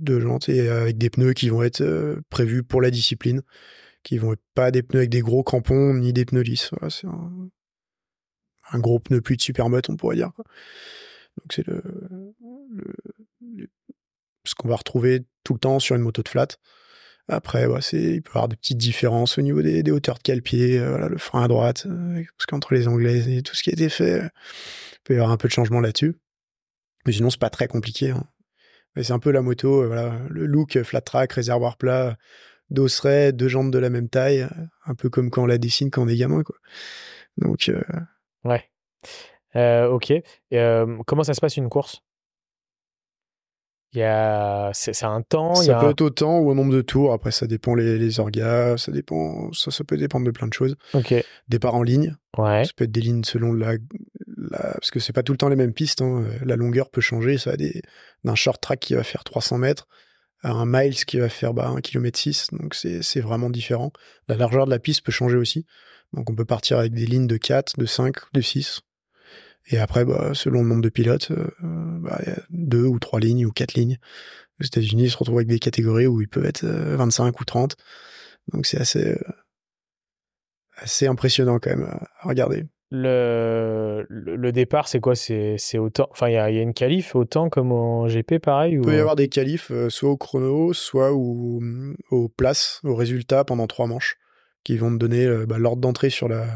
Deux jantes et avec des pneus qui vont être prévus pour la discipline, qui vont être pas des pneus avec des gros crampons ni des pneus lisses. c'est un, gros pneu plus de supermote, on pourrait dire. Donc c'est le, ce qu'on va retrouver tout le temps sur une moto de flat. Après, c'est, il peut y avoir des petites différences au niveau des, hauteurs de cale-pied, euh, le frein à droite, euh, parce qu'entre les anglaises et tout ce qui a été fait, euh, il peut y avoir un peu de changement là-dessus. Mais sinon, c'est pas très compliqué. Hein. C'est un peu la moto, voilà, le look flat track, réservoir plat, dosseret, deux jantes de la même taille, un peu comme quand on la dessine quand on est gamin, quoi. Donc, ouais. Euh, ok. Euh, comment ça se passe une course? Il y a... c'est, un temps. Ça il y a peut être au temps ou au nombre de tours. Après, ça dépend les, les orgas, ça dépend, ça, ça peut dépendre de plein de choses. Ok. Départ en ligne. Ouais. Ça peut être des lignes selon la, la... parce que c'est pas tout le temps les mêmes pistes. Hein. La longueur peut changer. Ça va des... d'un short track qui va faire 300 mètres à un miles qui va faire bah, 1 km 6. Donc c'est, vraiment différent. La largeur de la piste peut changer aussi. Donc on peut partir avec des lignes de 4, de 5, de 6. Et après, bah, selon le nombre de pilotes, euh, bah, y a deux ou trois lignes ou quatre lignes. Aux États-Unis, se retrouvent avec des catégories où ils peuvent être 25 euh, ou 30. Donc c'est assez, euh, assez impressionnant quand même à regarder. Le, le, départ, c'est quoi? C'est autant. Enfin, il y a, y a, une qualif autant comme en GP, pareil Il peut y avoir des qualifs soit au chrono, soit au, aux places, aux résultats pendant trois manches, qui vont te donner bah, l'ordre d'entrée sur la,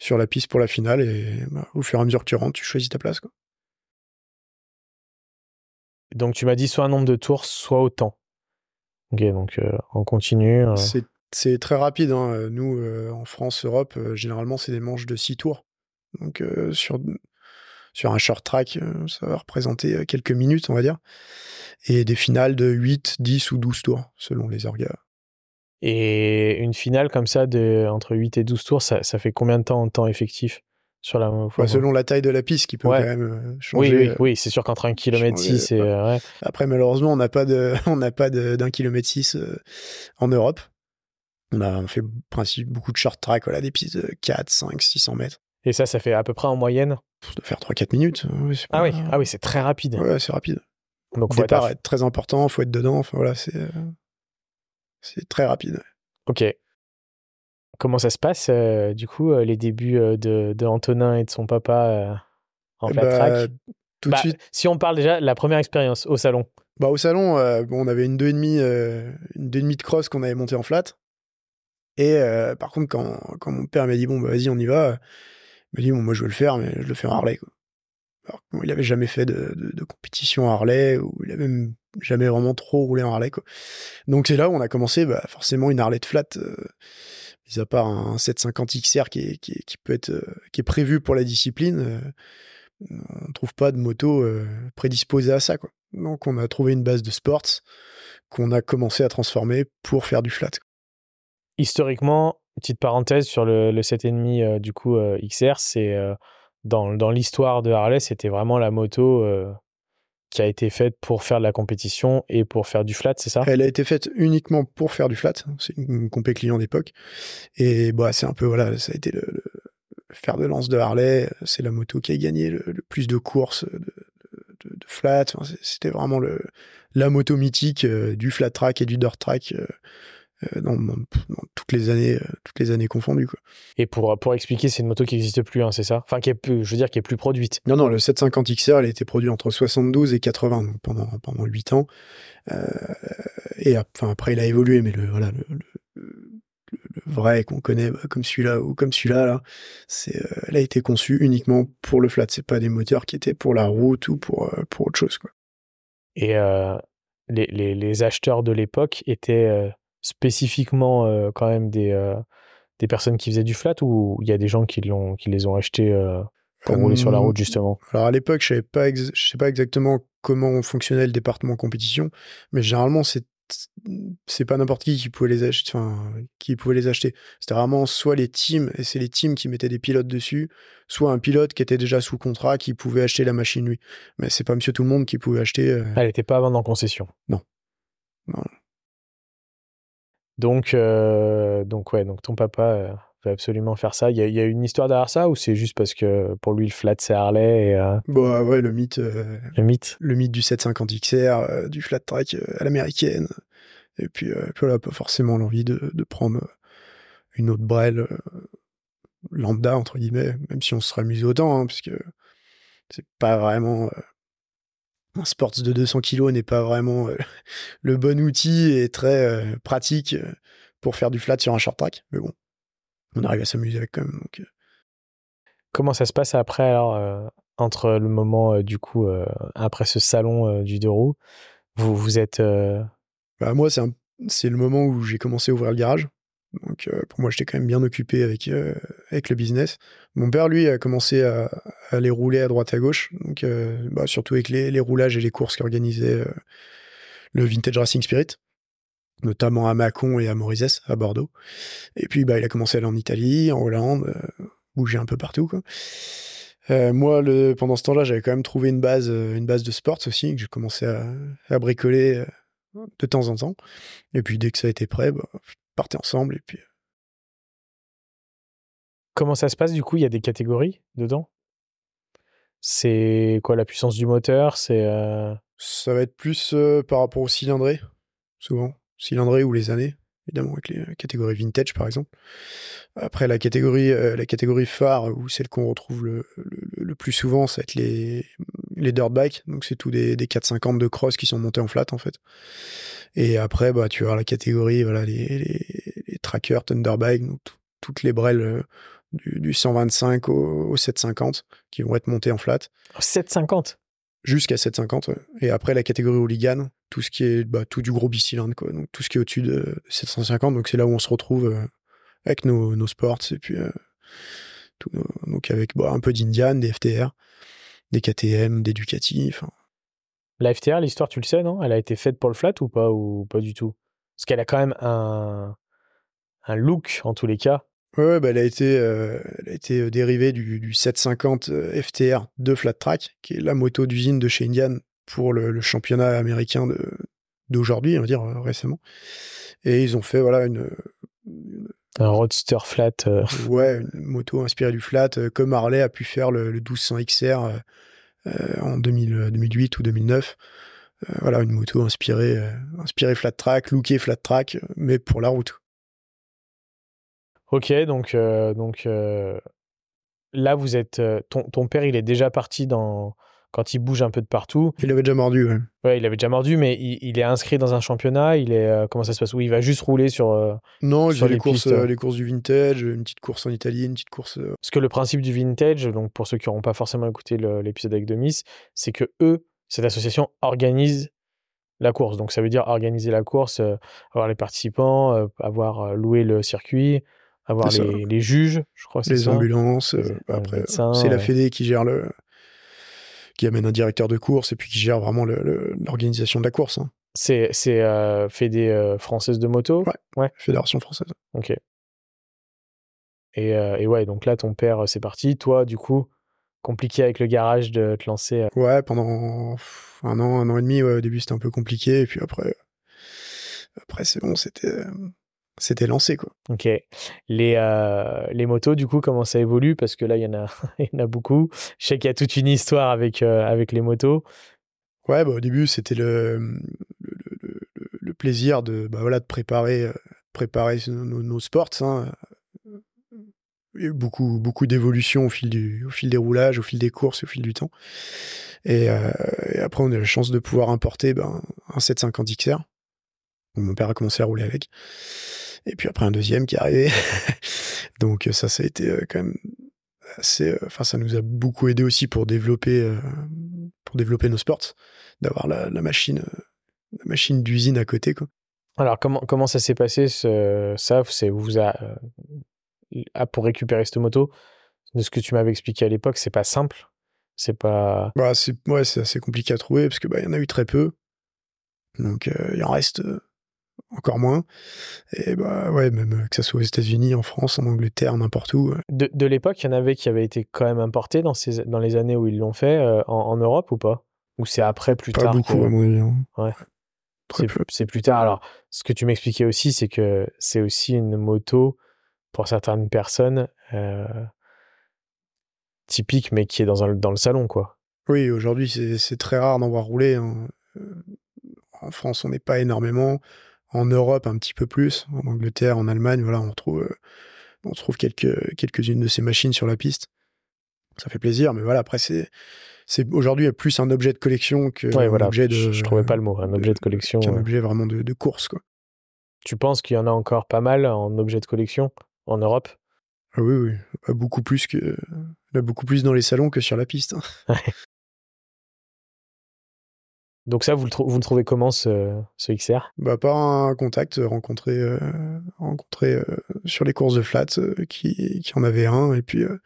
sur la piste pour la finale et bah, au fur et à mesure que tu rentres, tu choisis ta place. Quoi. Donc tu m'as dit soit un nombre de tours, soit autant. Ok, donc euh, on continue. Euh. C'est très rapide. Hein. Nous, euh, en France, Europe, généralement, c'est des manches de 6 tours. Donc sur, sur un short track, ça va représenter quelques minutes, on va dire. Et des finales de 8, 10 ou 12 tours, selon les orgas. Et une finale comme ça, de, entre 8 et 12 tours, ça, ça fait combien de temps en temps effectif sur la bah, Selon la taille de la piste qui peut quand même euh, changer. Oui, oui, oui c'est sûr qu'entre 1 km 6 c'est. Euh, Après, malheureusement, on n'a pas de, on n'a pas d'un kilomètre 6 euh, en Europe. On a on fait principe beaucoup de short track, voilà, des pistes de 4, 5, 600 mètres. Et ça, ça fait à peu près en moyenne De faire 3-4 minutes. ah oui, ah oui, c'est très rapide. Ouais, c'est rapide. Donc, faut départ être, très important, faut être dedans. Enfin voilà, c'est. C'est très rapide. Ok. Comment ça se passe, euh, du coup, euh, les débuts euh, de, de, Antonin et de son papa en flat bah, track? Tout de bah, suite. Si on parle déjà de la première expérience au salon. Bah, au salon, bon, on avait une 2,5 une demi de cross qu'on avait monté en flat. Et par contre, quand, mon père m'a dit, bon, bah, vas-y, on y va, il m'a dit, bon, moi, je veux le faire, mais je le fais en Harley. Quoi. Alors, il avait jamais fait de, compétition Harley, ou il avait même jamais vraiment trop roulé en Harley. Donc c'est là où on a commencé bah, forcément une Harley de flat euh, mis à part un 750 XR qui est, peut être euh, qui est prévu pour la discipline euh, on trouve pas de moto euh, prédisposée à ça quoi. Donc on a trouvé une base de sports qu'on a commencé à transformer pour faire du flat. Historiquement, petite parenthèse sur le, le 7,5 du coup XR, c'est dans, dans l'histoire de Harley, c'était vraiment la moto qui a été faite pour faire de la compétition et pour faire du flat, c'est ça? Elle a été faite uniquement pour faire du flat. C'est une compé client d'époque. Et bah, c'est un peu, voilà, ça a été le, fer de lance de Harley. C'est la moto qui a gagné le, plus de courses de, flat. C'était vraiment le, la moto mythique du flat track et du dirt track euh, dans, toutes les années, euh, toutes les années confondues. Quoi. Et pour, pour expliquer, c'est une moto qui n'existe plus, hein, c'est ça? Enfin, qui est plus, je veux dire, qui est plus produite. Non, non, le 750 XR, elle a été produite entre 72 et 80, donc pendant, pendant 8 ans. Euh, et enfin, après, il a évolué, mais le, voilà, le, le, vrai qu'on connaît bah, comme celui-là ou comme celui-là, là, c'est, elle a été conçue uniquement pour le flat. C'est pas des moteurs qui étaient pour la route ou pour, pour autre chose. Quoi. Et les, les, les, acheteurs de l'époque étaient spécifiquement euh, quand même des, euh, des personnes qui faisaient du flat ou il y a des gens qui, l'ont, qui les ont achetés euh, pour rouler sur la route justement? Alors à l'époque, je je sais pas exactement comment fonctionnait le département compétition, mais généralement c'est c'est pas n'importe qui qui pouvait les acheter, enfin qui pouvait les acheter. C'était vraiment soit les teams et c'est les teams qui mettaient des pilotes dessus, soit un pilote qui était déjà sous contrat qui pouvait acheter la machine lui. Mais c'est pas Monsieur tout le monde qui pouvait acheter. Elle n'était pas à vendre en concession? Non. non. Donc, euh, donc ouais, donc ton papa euh, veut absolument faire ça. Il y, a, une histoire derrière ça ou c'est juste parce que pour lui le flat c'est Harley et, euh, Bah ouais, le mythe. le mythe? Le mythe du 750 XR, du flat track à l'américaine. Et puis, puis voilà, pas forcément l'envie de, de, prendre une autre brelle lambda entre guillemets, même si on se serait amusé autant, hein, parce que c'est pas vraiment un sports de 200 kg n'est pas vraiment euh, le bon outil et très euh, pratique euh, pour faire du flat sur un short track. Mais bon, on arrive à s'amuser avec quand même. Comment ça se passe après alors entre le moment du coup après ce salon du deux roues, vous vous êtes bah, moi c'est c'est le moment où j'ai commencé à ouvrir le garage. Donc euh, pour moi, j'étais quand même bien occupé avec euh, avec le business. Mon père, lui, a commencé à, à les rouler à droite à gauche, donc euh, bah, surtout avec les, roulages et les courses qu'organisait le Vintage Racing Spirit, notamment à Mâcon et à Morizès, à Bordeaux. Et puis, bah, il a commencé à aller en Italie, en Hollande, bouger un peu partout, moi, pendant ce temps-là, j'avais quand même trouvé une base, une base de sports aussi, que j'ai commencé à, à bricoler de temps en temps. Et puis dès que ça a été prêt, bah, ensemble et puis. Euh Comment ça se passe du coup? Il y a des catégories dedans? C'est quoi la puissance du moteur? C'est euh Ça va être plus euh, par rapport au cylindré, souvent. Cylindré ou les années, évidemment, avec les catégories vintage par exemple. Après, la catégorie, la catégorie phare, ou celle qu'on retrouve le, le, plus souvent, ça va être les, les dirt bikes. Donc, c'est tous des, des 450 de cross qui sont montés en flat, en fait. Et après, bah, tu vas la catégorie, voilà, les, les, les trackers, Thunderbike, donc toutes les brelles euh, du, du 125 au, 750 qui vont être montées en flat. 750 Jusqu'à 750, Et après, la catégorie hooligan, tout ce qui est, bah, tout du gros bicylindre, quoi. Donc, tout ce qui est au-dessus de 750. Donc, c'est là où on se retrouve euh, avec nos, nos sports et puis, euh, tout donc avec bah, un peu d'Indian, des FTR, des KTM, des Ducati, enfin, la FTR, l'histoire, tu le sais, non? Elle a été faite pour le flat ou pas ou pas du tout? Parce qu'elle a quand même un, un look en tous les cas. Ouais, bah elle a été, euh, elle a été euh, dérivée du, du 750 euh, FTR de Flat Track, qui est la moto d'usine de chez Indian pour le, championnat américain d'aujourd'hui, on va dire récemment. Et ils ont fait voilà une, un roadster flat. Ouais, une moto inspirée du flat, comme Harley a pu faire le, le 1200 XR euh, en 2008 ou 2009. Euh, voilà, une moto inspirée, euh, inspirée flat track, lookée flat track, mais pour la route. Ok, donc, donc là, vous êtes. Ton, ton, père, il est déjà parti dans, quand il bouge un peu de partout. Il avait déjà mordu, ouais. Ouais, il avait déjà mordu, mais il, est inscrit dans un championnat. Il est euh, comment ça se passe Où il va juste rouler sur. Euh, non, sur les, courses, euh, les courses du vintage, une petite course en Italie, une petite course. Parce que le principe du vintage, donc pour ceux qui n'auront pas forcément écouté l'épisode avec Demis, c'est que eux, cette association organise la course. Donc ça veut dire organiser la course, avoir les participants, avoir loué le circuit, avoir les, les, juges, je crois. Les ambulances. après, c'est la Fédé qui gère le qui amène un directeur de course et puis qui gère vraiment l'organisation de la course. Hein. C'est c'est euh, Fédé euh, française de moto? Ouais. ouais. Fédération française. Ok. Et, euh, et, ouais, donc là, ton père, c'est parti. Toi, du coup, compliqué avec le garage de te lancer Ouais, pendant un an, un an et demi, au début, c'était un peu compliqué. Et puis après, après c'est bon, c'était c'était lancé quoi. Ok. Les, euh, les motos, du coup, comment ça évolue? Parce que là, il y, en a, il y en a beaucoup. Je sais qu'il y a toute une histoire avec, euh, avec les motos. Ouais, bah, au début, c'était le, le, le, le, plaisir de, bah, voilà, de préparer, euh, préparer nos, nos sports. Hein. Il y a eu beaucoup, beaucoup d'évolutions au, fil du, au fil des roulages, au fil des courses, au fil du temps. Et, euh, et après, on a la chance de pouvoir importer ben, un 750 XR. Mon père a commencé à rouler avec. Et puis après un deuxième qui est arrivé. Donc ça, ça a été euh, quand même assez. Euh, enfin, ça nous a beaucoup aidé aussi pour développer, euh, pour développer nos sports, d'avoir la, la, machine, la machine d'usine à côté, quoi. Alors comment comment ça s'est passé ce, ça? C'est vous a ah, pour récupérer cette moto. De ce que tu m'avais expliqué à l'époque, c'est pas simple. C'est pas. Bah c'est ouais, c'est assez compliqué à trouver parce que bah y en a eu très peu. Donc euh, il en reste encore moins. Et bah ouais, même que ça soit aux États-Unis, en France, en Angleterre, n'importe où. De, de l'époque, il y en avait qui avaient été quand même importés dans, ces, dans les années où ils l'ont fait euh, en, en, Europe ou pas? Ou c'est après, plus pas tard beaucoup, que... à mon avis. Hein. Ouais. C'est plus tard. Alors, ce que tu m'expliquais aussi, c'est que c'est aussi une moto pour certaines personnes euh, typique, mais qui est dans, un, dans le salon, quoi. Oui, aujourd'hui, c'est très rare d'en voir rouler. Hein. En France, on n'est pas énormément en Europe un petit peu plus, en Angleterre, en Allemagne, voilà, on trouve, euh, on trouve quelques, quelques-unes de ces machines sur la piste. Ça fait plaisir, mais voilà, après, c'est, c'est aujourd'hui plus un objet de collection que ouais, voilà. objet de. Je, je, trouvais pas le mot, un objet de collection. Qu'un ouais. objet vraiment de, de, course, quoi. Tu penses qu'il y en a encore pas mal en objet de collection en Europe? Ah Oui, oui, beaucoup plus que, beaucoup plus dans les salons que sur la piste. Hein. Donc ça, vous le, vous le, trouvez comment ce, ce XR bah, Par un contact rencontré, euh, rencontré euh, sur les courses de flat euh, qui, qui en avait un et puis euh,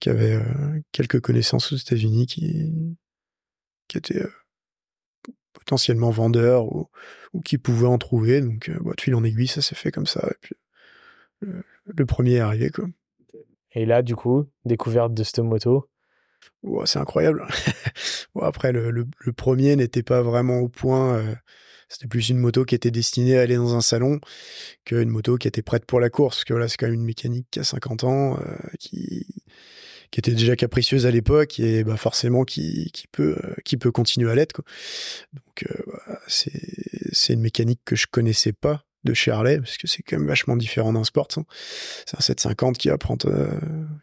qui avait euh, quelques connaissances aux États-Unis qui, qui étaient potentiellement vendeurs ou, ou, qui pouvaient en trouver. Donc bah, de fil en aiguille, ça s'est fait comme ça. Et puis le, le premier est arrivé. Quoi. Et là, du coup, découverte de cette moto Oh, c'est incroyable. après, le, le, premier n'était pas vraiment au point. Euh, c'était plus une moto qui était destinée à aller dans un salon qu'une moto qui était prête pour la course. Que voilà, c'est quand même une mécanique qui a 50 ans, euh, qui, qui était déjà capricieuse à l'époque et bah, forcément qui, qui, peut, euh, qui peut continuer à l'être. Donc, bah, c'est une mécanique que je connaissais pas de chez Harley, parce que c'est quand même vachement différent d'un sport. Hein. C'est un 750 qui va prendre euh,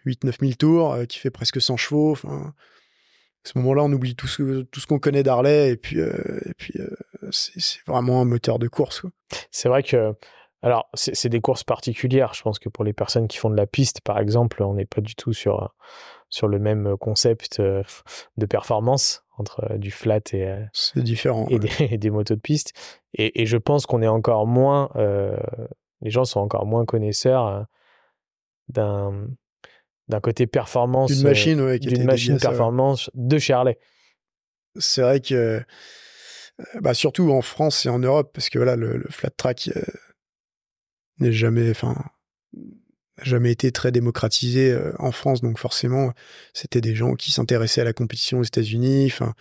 8-9 000 tours, euh, qui fait presque 100 chevaux. À ce moment-là, on oublie tout ce, tout ce qu'on connaît d'Harley, et puis, euh, puis c'est vraiment un moteur de course. C'est vrai que, alors, c'est des courses particulières. Je pense que pour les personnes qui font de la piste, par exemple, on n'est pas du tout sur, sur le même concept de performance entre du flat et, c'est différent, et, ouais. des, et, des, motos de piste. Et, et je pense qu'on est encore moins, euh, les gens sont encore moins connaisseurs euh, d'un d'un côté performance d'une machine, ouais, d'une machine performance ça, de Charlet. C'est vrai que bah surtout en France et en Europe parce que voilà le, le flat track euh, n'est jamais enfin jamais été très démocratisé euh, en France, donc forcément, c'était des gens qui s'intéressaient à la compétition aux États-Unis. Enfin,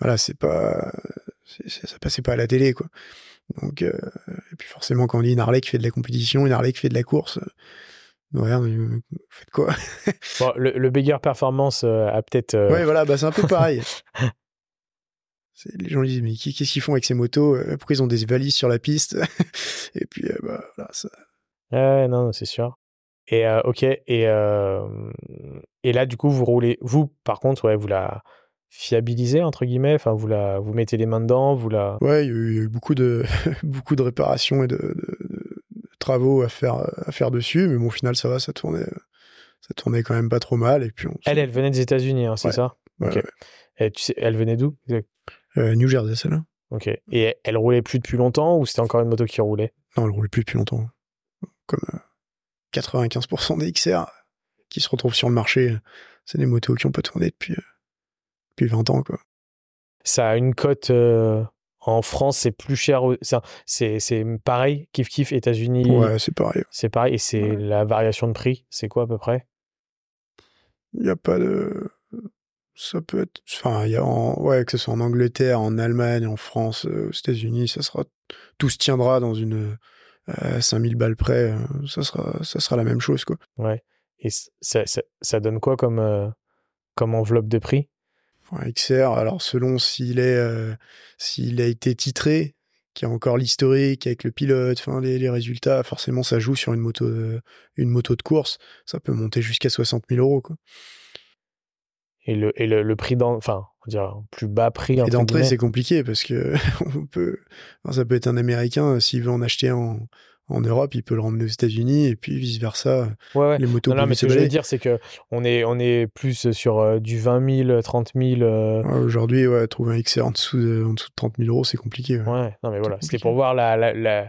voilà, c'est pas, ça passait pas à la télé, quoi. Donc, euh, et puis forcément, quand on dit une Harley qui fait de la compétition, une Harley qui fait de la course, euh, ouais, vous faites quoi? Bon, le, le Bigger Performance euh, a peut-être. Ouais, voilà, bah c'est un peu pareil. les gens disent mais qu'est-ce qu'ils font avec ces motos? Pourquoi ils ont des valises sur la piste? Et puis, bah voilà, ça. Ouais, non, c'est sûr. Et euh, ok, et, euh, et là, du coup, vous roulez, vous, par contre, ouais, vous la fiabilisez, entre guillemets, enfin, vous, la, vous mettez les mains dedans, vous la... Ouais, il y a eu beaucoup de, beaucoup de réparations et de, de, de, travaux à faire, à faire dessus, mais bon, au final, ça va, ça tournait, ça tournait quand même pas trop mal. Et puis on... Elle, elle venait des États-Unis, hein, c'est ouais. ça? ouais, okay. Et tu sais, elle venait d'où? Euh, New Jersey, celle-là. Ok. Et elle roulait plus depuis longtemps ou c'était encore une moto qui roulait? Non, elle roulait plus depuis longtemps. Comme... Euh 95% des XR qui se retrouvent sur le marché, c'est des motos qui n'ont pas tourné depuis, depuis 20 ans. Quoi. Ça a une cote euh, en France, c'est plus cher. C'est pareil, kiff kiff, États-Unis. Ouais, c'est pareil. C'est pareil. Et c'est ouais. la variation de prix, c'est quoi à peu près? Il n'y a pas de. Ça peut être. Enfin, il y a en... ouais, que ce soit en Angleterre, en Allemagne, en France, euh, aux États-Unis, ça sera. Tout se tiendra dans une à 5000 balles près, euh, ça sera, ça sera la même chose, quoi. Ouais. Et ça, ça, ça donne quoi comme, euh, comme enveloppe de prix? XR, alors selon s'il est, euh, s'il a été titré, qu'il y a encore l'historique avec le pilote, enfin les, les, résultats, forcément ça joue sur une moto, de, une moto de course, ça peut monter jusqu'à 60 000 euros, quoi. Et le, et le, le prix enfin, dire plus bas prix. Et d'entrée, c'est compliqué parce que on peut, enfin, ça peut être un Américain s'il veut en acheter en, en Europe, il peut le ramener aux États-Unis et puis vice versa. Ouais, ouais. Les motos. Non, non mais ce que je veux dire, c'est que on est, on est plus sur euh, du 20 000, 30 000. Euh... Ouais, Aujourd'hui, ouais, trouver un XR en dessous de, en dessous de 30 000 euros, c'est compliqué. Ouais. ouais, non mais voilà, c'était pour voir la, la, la...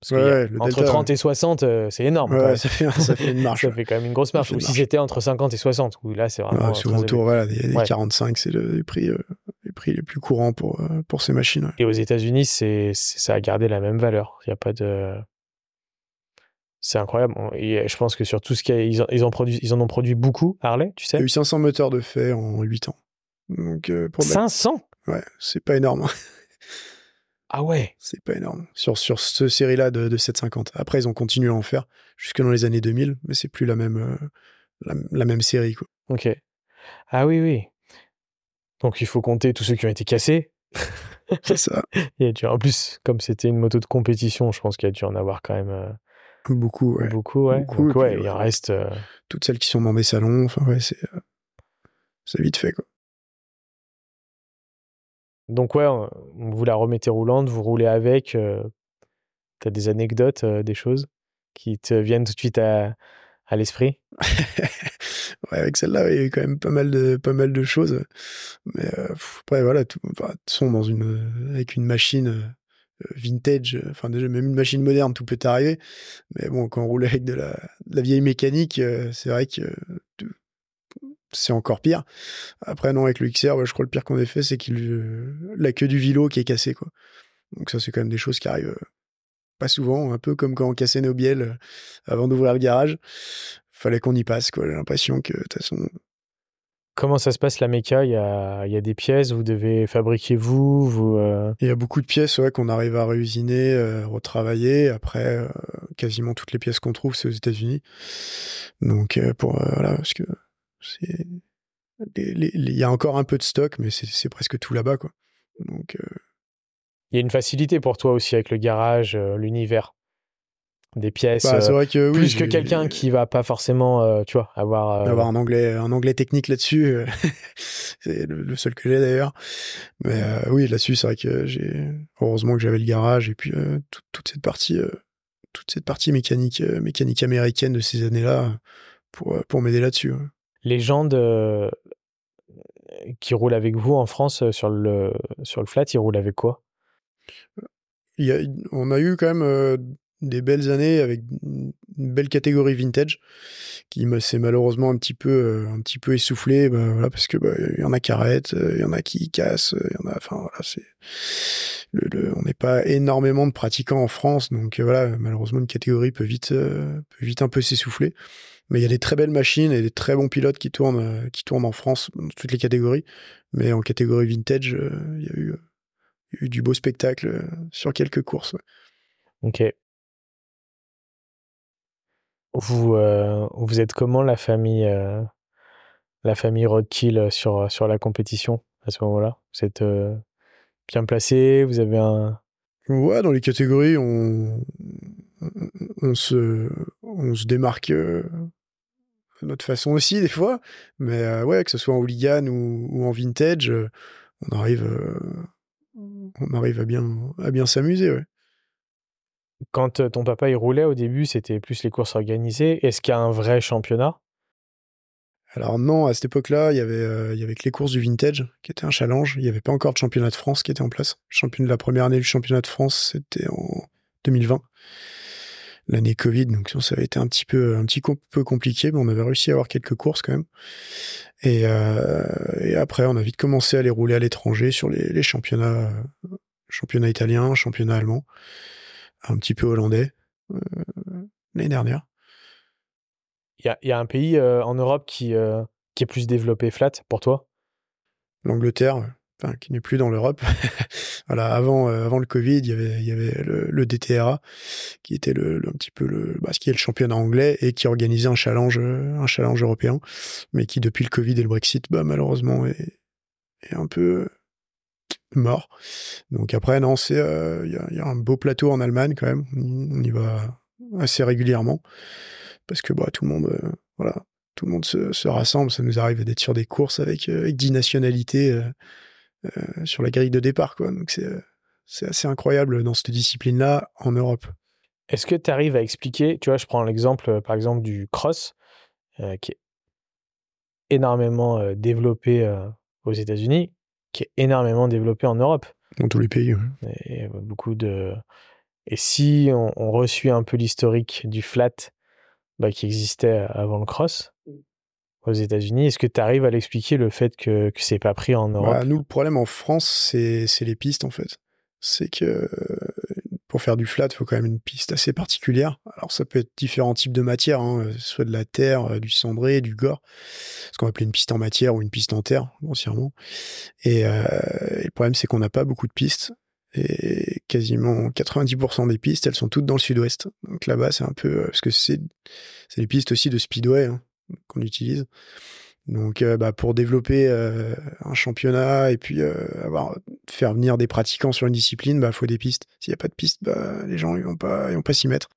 Parce ouais, entre delta, 30 et 60, euh, c'est énorme. Ouais, ça fait, ça fait une marche. ça fait quand même une grosse marche. Ou si c'était entre 50 et 60, où là, c'est vraiment. Ouais, souvent autour, voilà, des, des 45, c'est le, les, prix, euh, les prix les plus courants pour, euh, pour ces machines. Et aux États-Unis, c'est, ça a gardé la même valeur. Il n'y a pas de. C'est incroyable. Et je pense que sur tout ce qu'ils ils, en produit, ils en ont produit beaucoup, Harley, tu sais. Il y a eu 500 moteurs de fait en 8 ans. Donc, euh, pour 500 Ouais, c'est pas énorme. Ah ouais C'est pas énorme. Sur, sur cette série-là de, de 750. Après, ils ont continué à en faire jusque dans les années 2000, mais c'est plus la même, euh, la, la, même série. Quoi. Ok. Ah oui, oui. Donc il faut compter tous ceux qui ont été cassés. c'est ça. Et en plus, comme c'était une moto de compétition, je pense qu'il y a dû en avoir quand même. Euh... Beaucoup, ouais. Beaucoup, ouais. Beaucoup, Donc, ouais, puis, il reste. Euh... Toutes celles qui sont dans des salons, enfin, ouais, c'est. c'est vite fait, quoi. Donc ouais, vous la remettez roulante, vous roulez avec. Euh, tu des anecdotes, euh, des choses qui te viennent tout de suite à, l'esprit? Ouais, avec celle-là, il y a quand même pas mal de, pas mal de choses. Mais euh, après, voilà, tout, enfin, sont dans une, avec une machine euh, vintage, enfin déjà même une machine moderne, tout peut arriver. Mais bon, quand on roule avec de la, de la vieille mécanique, c'est vrai que c'est encore pire. Après, non, avec le XR, ouais, je crois le pire qu'on ait fait, c'est qu'il euh, la queue du vilo qui est cassée, quoi. Donc ça, c'est quand même des choses qui arrivent euh, pas souvent, un peu comme quand on cassait nos bielles euh, avant d'ouvrir le garage. Fallait qu'on y passe, quoi. J'ai l'impression que, de toute façon... Comment ça se passe la méca? Il y a, il y a des pièces, vous devez fabriquer vous, vous. Il y a beaucoup de pièces ouais, qu'on arrive à réusiner, retravailler. Après, quasiment toutes les pièces qu'on trouve, c'est aux États-Unis. Donc, pour voilà, parce que il y a encore un peu de stock, mais c'est presque tout là-bas, quoi. Donc, euh... il y a une facilité pour toi aussi avec le garage, euh, l'univers des pièces. Bah, vrai que plus que quelqu'un qui va pas forcément, euh, tu vois, avoir avoir un anglais, un anglais technique là-dessus. euh, c'est le, le, seul que j'ai d'ailleurs. Mais euh, oui, là-dessus, c'est vrai que j'ai heureusement que j'avais le garage et puis euh, toute, cette partie, euh, toute cette partie mécanique, mécanique américaine de ces années-là pour pour m'aider là-dessus. Ouais les gens qui roulent avec vous en France sur le, sur le flat, ils roulent avec quoi? On a eu quand même euh, des belles années avec une belle catégorie vintage qui s'est malheureusement un petit peu, euh, un petit peu essoufflé bah, parce que bah, y en a qui arrêtent, il y en a qui cassent, enfin voilà, c'est le, on n'est pas énormément de pratiquants en France, donc euh, voilà, malheureusement une catégorie peut vite, euh, peut vite un peu s'essouffler. Mais il y a des très belles machines et des très bons pilotes qui tournent, euh, qui tournent en France dans toutes les catégories. Mais en catégorie vintage, euh, il y a eu, il y a eu du beau spectacle euh, sur quelques courses. Ok. Vous, euh, vous êtes comment la famille, euh, la famille Roadkill sur, sur la compétition à ce moment-là? Vous êtes euh, bien placé Vous avez un. Ouais, dans les catégories, on, on, on se, on se démarque euh, notre façon aussi, des fois. Mais euh, ouais, que ce soit en hooligan ou, ou en vintage, euh, on arrive, on arrive à bien, à bien s'amuser, ouais. Quand ton papa il roulait au début, c'était plus les courses organisées. Est-ce qu'il y a un vrai championnat? Alors non, à cette époque-là, il y avait, euh, il y avait que les courses du vintage, qui était un challenge. Il n'y avait pas encore de championnat de France qui était en place. Le championnat de la première année du championnat de France, c'était en 2020, l'année Covid. Donc ça avait été un petit peu, un petit peu compliqué, mais on avait réussi à avoir quelques courses quand même. Et, euh, et après, on a vite commencé à les rouler à l'étranger sur les, les championnats, euh, championnat italien, championnat allemand un petit peu hollandais euh, l'année dernière. Il y a, y a, un pays en Europe qui, qui est plus développé flat pour toi? L'Angleterre. Qui n'est plus dans l'Europe. voilà, avant euh, avant le Covid, il y avait le, DTRA qui était le, un petit peu le bah, ce qui est le championnat anglais et qui organisait un challenge un challenge européen, mais qui depuis le Covid et le Brexit, bah malheureusement est, est un peu mort. Donc après non, c'est il y, a, un beau plateau en Allemagne quand même. On y va assez régulièrement parce que bah tout le monde voilà tout le monde se, se, rassemble. Ça nous arrive d'être sur des courses avec, avec 10 nationalités euh, sur la grille de départ. Quoi. Donc c'est, euh, c'est assez incroyable dans cette discipline-là en Europe. Est-ce que tu arrives à expliquer, tu vois, je prends l'exemple euh, par exemple du cross, qui est énormément développé aux États-Unis, qui est énormément développé en Europe. Dans tous les pays. Et, beaucoup de. Et si on, on reçut un peu l'historique du flat bah, qui existait avant le cross, aux États-Unis. Est-ce que tu arrives à l'expliquer le fait que, que c'est pas pris en Europe? Bah, Nous, le problème en France, c'est les pistes en fait. C'est que pour faire du flat, il faut quand même une piste assez particulière. Alors ça peut être différents types de matières, hein, soit de la terre, euh, du cendré, du gore, ce qu'on va appeler une piste en matière ou une piste en terre, grossièrement. Et, euh, le problème, c'est qu'on n'a pas beaucoup de pistes. Et quasiment 90% des pistes, elles sont toutes dans le sud-ouest. Donc là-bas, c'est un peu... Parce que c'est les pistes aussi de speedway. Hein qu'on utilise. Donc, euh, bah, pour développer euh, un championnat et puis euh, avoir faire venir des pratiquants sur une discipline, il bah, faut des pistes. S'il n'y a pas de pistes, bah, les gens ils vont pas, ils vont pas s'y mettre.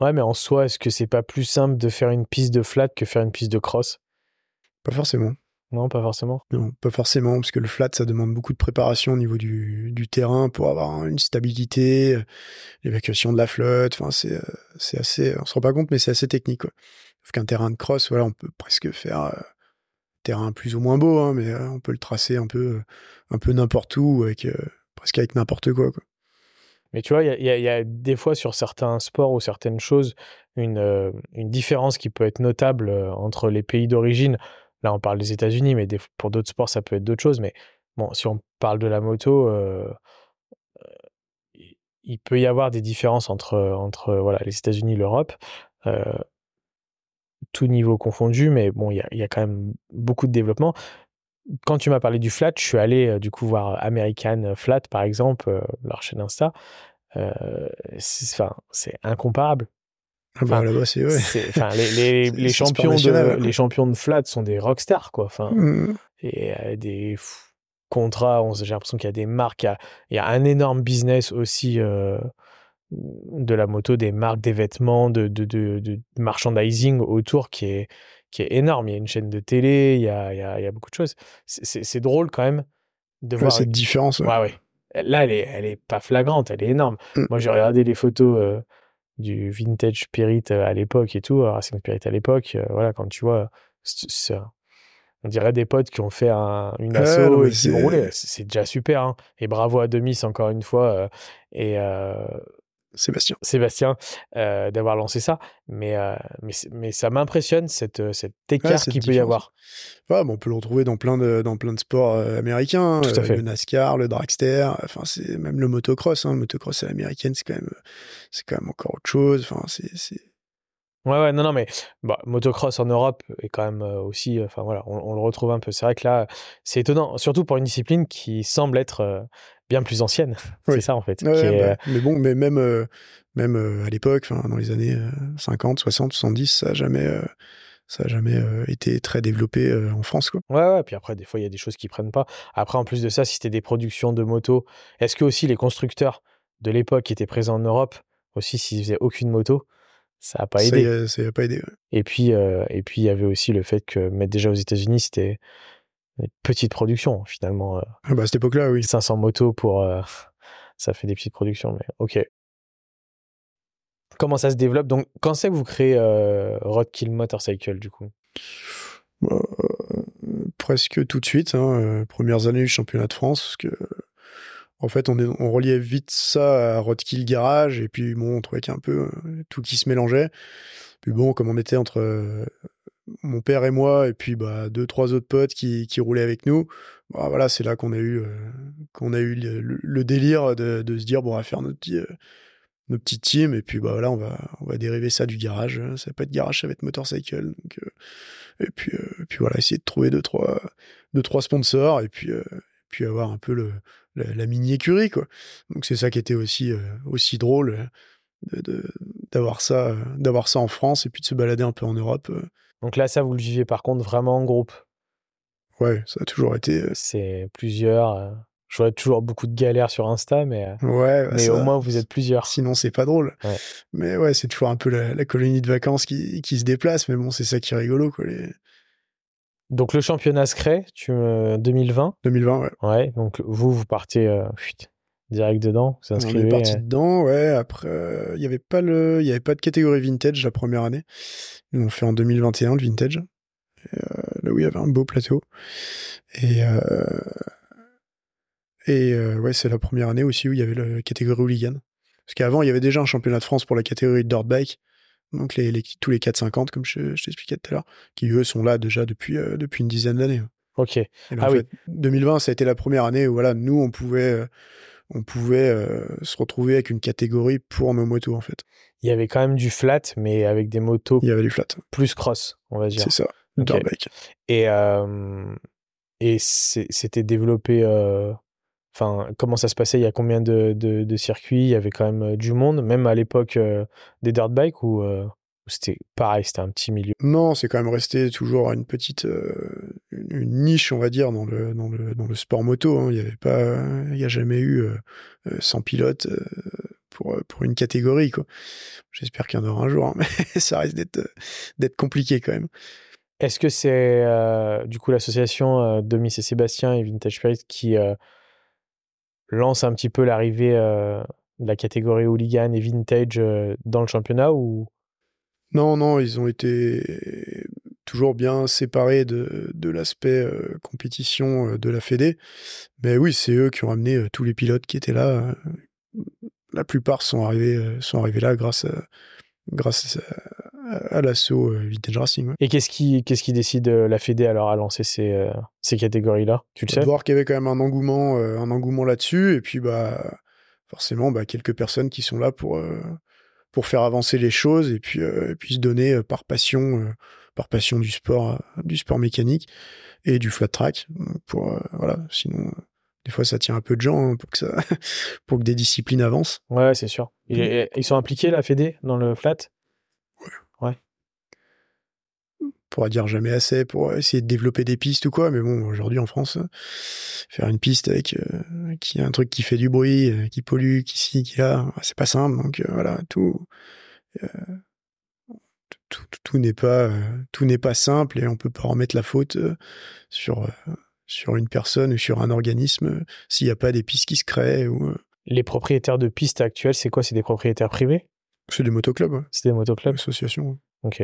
Ouais, mais en soi, est-ce que c'est pas plus simple de faire une piste de flat que faire une piste de cross? Pas forcément. Non, pas forcément. Non, pas forcément, parce que le flat, ça demande beaucoup de préparation au niveau du, du terrain pour avoir une stabilité, l'évacuation de la flotte. Enfin, c'est, c'est assez, on se rend pas compte, mais c'est assez technique. Quoi. Qu'un terrain de cross, voilà, on peut presque faire euh, terrain plus ou moins beau, hein, mais euh, on peut le tracer un peu, euh, un peu n'importe où, avec, presque avec n'importe quoi. Mais tu vois, il y, a des fois sur certains sports ou certaines choses une, une différence qui peut être notable entre les pays d'origine. Là, on parle des États-Unis, mais pour d'autres sports, ça peut être d'autres choses. Mais bon, si on parle de la moto, il peut y avoir des différences entre, entre voilà, les États-Unis et l'Europe tout niveau confondu, mais bon, il y a, quand même beaucoup de développement. Quand tu m'as parlé du flat, je suis allé euh, du coup voir American Flat, par exemple, euh, leur chaîne Insta. Euh, c'est incomparable. Ah bah, là-bas, c'est les, les, champions de, les champions de flat sont des rockstars, quoi. Enfin, mmh. Et des contrats, j'ai l'impression qu'il y a des marques, il y a, un énorme business aussi de la moto, des marques, des vêtements, de, de, de, merchandising autour qui est, qui est énorme. Il y a une chaîne de télé, il y a, il y a, il y a beaucoup de choses. C'est drôle quand même de voir cette différence. Ouais. ouais, Là, elle est, elle est pas flagrante, elle est énorme. Mm. Moi, j'ai regardé les photos euh, du vintage Spirit euh, à l'époque et tout, Racing Spirit à l'époque. Euh, voilà, quand tu vois, on dirait des potes qui ont fait un, une asso et qui. C'est déjà super. Hein. Et bravo à Demis encore une fois. et Sébastien. Sébastien, euh, d'avoir lancé ça. Mais, euh, mais, mais, ça m'impressionne, cette, euh, cet écart qu'il peut y avoir. Ouais, bon, on peut le retrouver dans plein de, dans plein de sports américains. Tout à fait. le NASCAR, le dragster, enfin, c'est même le motocross. Hein, le motocross à l'américaine, c'est quand, même, c'est quand même encore autre chose. Enfin, c'est. Ouais, ouais, non, non, mais bah, motocross en Europe est quand même aussi, enfin voilà, on, on, le retrouve un peu. C'est vrai que là, c'est étonnant, surtout pour une discipline qui semble être bien plus ancienne. c'est ça en fait. Bah, mais bon, mais même, euh, même euh, à l'époque, dans les années 50, 60, 70, ça n'a jamais, euh, ça a jamais été très développé en France. Quoi. Ouais, ouais, puis après, des fois, il y a des choses qui prennent pas. Après, en plus de ça, si c'était des productions de motos, est-ce que aussi les constructeurs de l'époque qui étaient présents en Europe, aussi s'ils faisaient aucune moto, ça n'a pas aidé. Ça n'a pas aidé. Et puis, et puis il y avait aussi le fait que mettre déjà aux États-Unis, c'était petite production finalement. Euh. Ah bah à cette époque-là, oui. 500 motos pour. Euh, ça fait des petites productions, mais ok. Comment ça se développe? Donc, quand c'est que vous créez euh, Roadkill Motorcycle du coup? Bah, Presque tout de suite. Hein, premières années du championnat de France, parce que. En fait, on, est, on reliait vite ça à Roadkill Garage, et puis bon, on trouvait qu'il y a un peu tout qui se mélangeait. Puis bon, comme on était entre mon père et moi, et puis bah, deux, trois autres potes qui, qui roulaient avec nous. Bah, voilà, c'est là qu'on a eu, euh, a eu le, délire de, de, se dire, bon, on va faire notre petit, euh, team, et puis bah, voilà, on va, on va dériver ça du garage. Ça va pas être garage, ça va être motorcycle. Euh, et puis, puis voilà, essayer de trouver deux, trois, deux, trois sponsors, et puis, pu avoir un peu le, la, mini écurie quoi. Donc c'est ça qui était aussi aussi drôle d'avoir ça d'avoir ça en France et puis de se balader un peu en Europe. Donc là ça vous le vivez par contre vraiment en groupe? Ouais, ça a toujours été. C'est plusieurs. Je vois toujours beaucoup de galères sur Insta, mais, ouais, bah mais au moins vous êtes plusieurs. Sinon, c'est pas drôle. Mais ouais, c'est toujours un peu la, colonie de vacances qui, qui, se déplace, mais bon, c'est ça qui est rigolo. Quoi, les... Donc le championnat se crée, tu, 2020 2020, ouais. Ouais, donc vous, vous partez euh, direct dedans. On est parti dedans, ouais. Après, euh, il n'y avait, pas le, y avait pas de catégorie vintage la première année. L'ont fait en 2021, le vintage. Euh, là où il y avait un beau plateau. Et, et ouais, c'est la première année aussi où il y avait la catégorie hooligan. Parce qu'avant, il y avait déjà un championnat de France pour la catégorie de dirt bike donc les, tous les 4,50 comme je, je t'expliquais tout à l'heure, qui eux sont là déjà depuis, euh, depuis une dizaine d'années. Ok. ah oui. 2020, ça a été la première année où voilà, nous, on pouvait, euh, on pouvait euh, se retrouver avec une catégorie pour nos motos, en fait. Il y avait quand même du flat, mais avec des motos. Il y avait du flat. Plus cross, on va dire. C'est ça, okay. bike. Et, et c'était développé Enfin, comment ça se passait? Il y a combien de, de, circuits? Il y avait quand même euh, du monde, même à l'époque euh, des dirt bikes ou euh, c'était pareil, c'était un petit milieu? Non, c'est quand même resté toujours une petite une niche, on va dire, dans le, dans le, dans le sport moto. Hein. Il n'y avait pas, il y a jamais eu 100 pilotes pour, pour une catégorie. Quoi. J'espère qu'il y en aura un jour, hein, mais ça risque d'être, d'être compliqué quand même. Est-ce que c'est du coup l'association Demis et Sébastien et Vintage Spirit qui lance un petit peu l'arrivée euh, de la catégorie hooligan et vintage euh, dans le championnat ou? Non, non, ils ont été toujours bien séparés de, de l'aspect euh, compétition de la Fédé. Mais oui, c'est eux qui ont amené tous les pilotes qui étaient là. la plupart sont arrivés, sont arrivés là grâce à, grâce à, l'assaut Vintage Racing. Et qu'est-ce qui, qu'est-ce qui décide la Fédé alors à lancer ces, ces catégories-là? Tu le sais? Voir qu'il y avait quand même un engouement, un engouement là-dessus, et puis bah forcément bah, quelques personnes qui sont là pour pour faire avancer les choses et puis puis se donner par passion par passion du sport du sport mécanique et du flat track pour voilà. Sinon des fois ça tient un peu de gens hein, pour que ça pour que des disciplines avancent. Ouais c'est sûr. Mmh. ils sont impliqués la Fédé dans le flat? Ouais. Ouais. Pourra dire jamais assez pour essayer de développer des pistes ou quoi mais bon aujourd'hui en France faire une piste avec euh, qui a un truc qui fait du bruit euh, qui pollue qui ci qui là c'est pas simple. Donc euh, voilà tout tout, tout n'est pas tout n'est pas simple et on peut pas remettre la faute sur sur une personne ou sur un organisme euh, s'il n'y a pas des pistes qui se créent. Ou... Euh. Les propriétaires de pistes actuels, c'est quoi? C'est des propriétaires privés? C'est des motoclubs. C'est des motoclubs? Associations. Ok.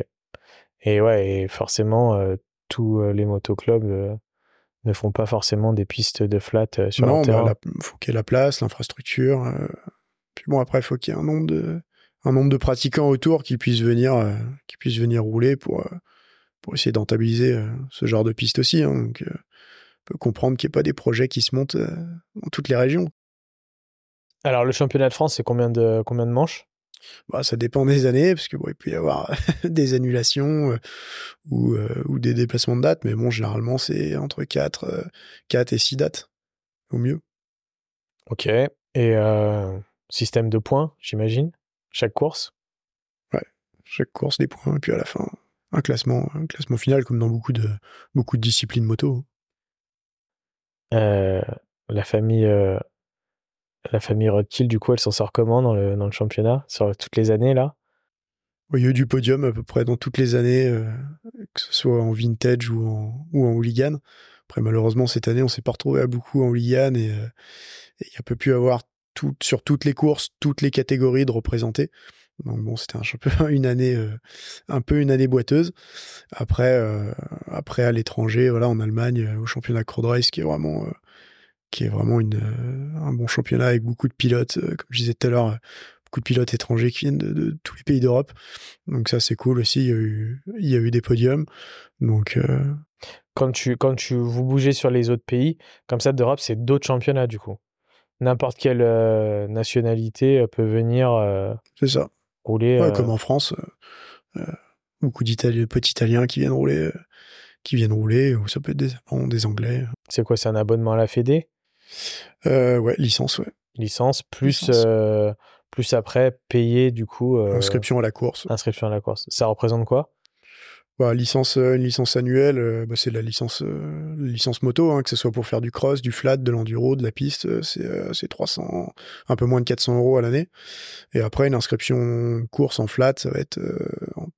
Et ouais, et forcément, euh, tous les motoclubs ne font pas forcément des pistes de flat sur non, bah, il faut qu'il y ait la place, l'infrastructure. Puis bon, après, il faut qu'il y ait un nombre de un nombre de pratiquants autour qui puissent venir qui puissent venir rouler pour pour essayer d'entabiliser ce genre de piste aussi. Hein. donc, peut comprendre qu'il n'y ait pas des projets qui se montent euh, dans toutes les régions. Alors, le championnat de France, c'est combien de, combien de manches? Bah, Ça dépend des années, parce qu'il bon, peut y avoir des annulations euh, ou, euh, ou, des déplacements de date, mais bon, généralement, c'est entre 4, 4 et 6 dates, au mieux. Ok. Et système de points, j'imagine? Chaque course? Ouais, chaque course, des points, et puis à la fin, un classement, un classement final, comme dans beaucoup de, beaucoup de disciplines moto. Euh, la famille, euh, la famille Rothschild, du coup, elle s'en sort comment dans le, dans le championnat? Sur toutes les années là? Il y a eu du podium à peu près dans toutes les années, euh, que ce soit en vintage ou en, ou en hooligan. Après, malheureusement, cette année, on s'est pas retrouvé à beaucoup en hooligan et, il n'y a pas pu avoir sur toutes les courses, toutes les catégories de représenter. Donc bon, c'était un peu une année, euh, un peu une année boiteuse. Après, euh, après à l'étranger, voilà, en Allemagne, euh, au championnat Race, qui est vraiment, qui est vraiment une, un bon championnat avec beaucoup de pilotes, comme je disais tout à l'heure, beaucoup de pilotes étrangers qui viennent de, tous les pays d'Europe. Donc ça, c'est cool aussi. Il y a eu, il y a eu des podiums. Donc quand tu, quand tu vous bougez sur les autres pays, comme ça d'Europe, c'est d'autres championnats du coup. N'importe quelle nationalité peut venir. c'est ça rouler. Euh, comme en France, euh, euh, beaucoup d'Italiens, petits Italiens qui viennent rouler, qui viennent rouler, ou ça peut être des, des Anglais. C'est quoi, c'est un abonnement à la Fédé? Euh, ouais, licence, ouais. Licence, plus, Licence. euh, plus après payer du coup. euh, Inscription à la course. inscription à la course. Ça représente quoi? Bah, licence, euh, une licence annuelle, euh, bah, c'est la licence, euh, licence moto, hein, que ce soit pour faire du cross, du flat, de l'enduro, de la piste, c'est euh, c'est 300, un peu moins de 400 euros à l'année. Et après, une inscription course en flat, ça va être en-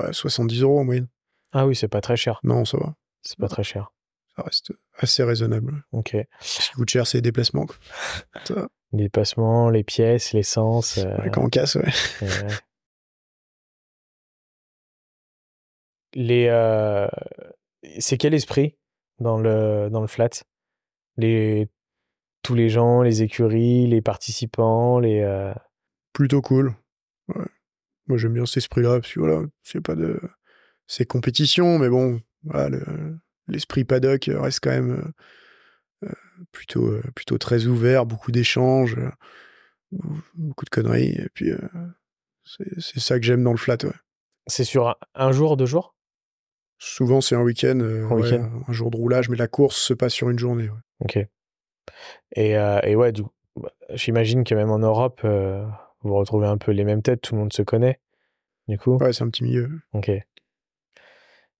ouais, 70 euros en moyenne. Ah oui, c'est pas très cher. Non, ça va. C'est pas très cher. Ça reste assez raisonnable. Ok. Ce qui coûte cher, c'est les déplacements. quoi. Ça va. Les dépassements, les pièces, l'essence. Ouais, Quand on casse, ouais. Les, euh, c'est quel esprit dans le, dans le flat? Les, Tous les gens, les écuries, les participants, les. euh, Plutôt cool. Ouais. Moi, j'aime bien cet esprit-là, parce que voilà, c'est pas de. C'est compétition, mais bon, voilà, le- l'esprit paddock reste quand même euh, plutôt, plutôt très ouvert, beaucoup d'échanges, beaucoup de conneries, et puis c'est c'est ça que j'aime dans le flat, ouais. C'est sur un, un jour, deux jours? Souvent, c'est un week-end, euh, Un ouais, week-end. un jour de roulage, mais la course se passe sur une journée. ouais. Ok. Et, euh, et ouais, bah, j'imagine que même en Europe, euh, vous retrouvez un peu les mêmes têtes, tout le monde se connaît. Du coup, Ouais, c'est un petit milieu. ok.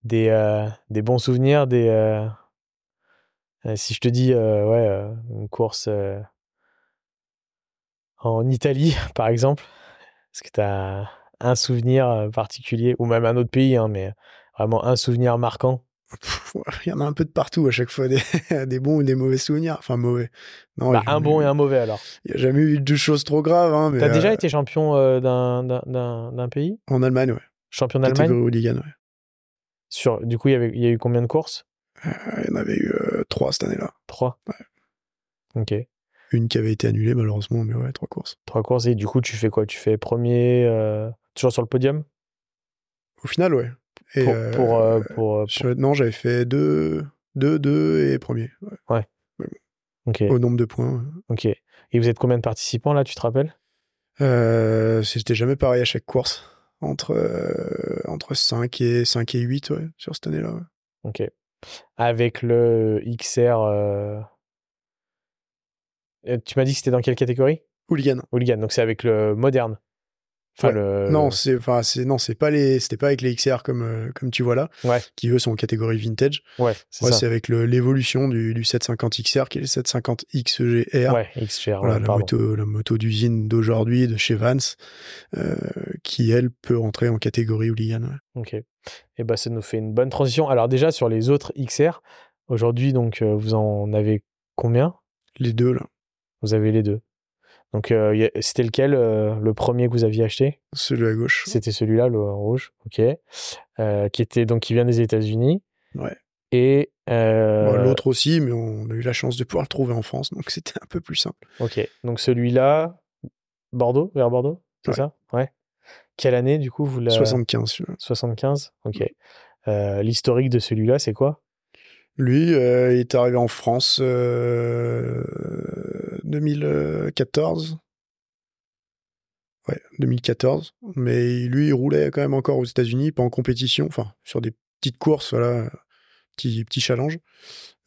Des, euh, des bons souvenirs, des. si je te dis, ouais, une course en Italie, par exemple, est-ce que tu as un souvenir particulier, ou même un autre pays, hein, mais vraiment un souvenir marquant? Ouais, Il y en a un peu de partout à chaque fois, des, des bons ou des mauvais souvenirs. Enfin, mauvais. Non, Bah, Un bon eu- et un mauvais alors. Il n'y a jamais eu de choses trop graves. Hein, T'as déjà euh, été champion euh, d'un- pays? En Allemagne, ouais. Champion d'Allemagne? Ouais. Sur, du coup, il y, avait, il y a eu combien de courses? Euh, Il y en avait eu euh, trois cette année-là. Trois? Ok. Une qui avait été annulée, malheureusement, mais ouais, trois courses. Trois courses. Et du coup, tu fais quoi? Tu fais premier, toujours sur le podium? Au final, ouais. Et, pour, euh, pour, euh, pour, euh, sur- Non, j'avais fait deux, deux, deux et premier. ouais. Au nombre de points. Ok. Et vous êtes combien de participants là Tu te rappelles? C'était jamais pareil à chaque course. Entre, entre 5 et, 5 et 8, ouais, sur cette année-là. Ok. Avec le XR. Tu m'as dit que c'était dans quelle catégorie? Hooligan. Hooligan. Donc c'est avec le moderne. Enfin, Ouais. le... Non, c'est enfin c'est non, c'est pas les c'était pas avec les XR comme euh, comme tu vois là, Ouais. qui eux sont en catégorie vintage. Ouais, c'est Ouais, avec l'évolution du, du 750 XR qui est le 750 XGR. Ouais, XR. Voilà, la moto, la moto d'usine d'aujourd'hui de chez Vance, euh, qui elle peut rentrer en catégorie hooligan. Ok. Et bah, ça nous fait une bonne transition. Alors, déjà, sur les autres XR, aujourd'hui, donc, euh, vous en avez combien? Les deux là, Vous avez les deux. Donc, euh, c'était lequel euh, le premier que vous aviez acheté? Celui à gauche. C'était celui-là, le rouge. Ok. Euh, qui était donc qui vient des États-Unis. Ouais. Et Bon, L'autre aussi, mais on a eu la chance de pouvoir le trouver en France, donc c'était un peu plus simple. Ok. Donc celui-là, Bordeaux, vers Bordeaux, c'est Ouais. ça? Ouais. Quelle année du coup vous la 75. celui-là. 75. Ok. L'historique de celui-là, c'est quoi? Lui, il est arrivé en France 2014. Ouais, 2014. Mais lui, il roulait quand même encore aux États-Unis, pas en compétition, enfin, sur des petites courses, voilà, petits, challenges.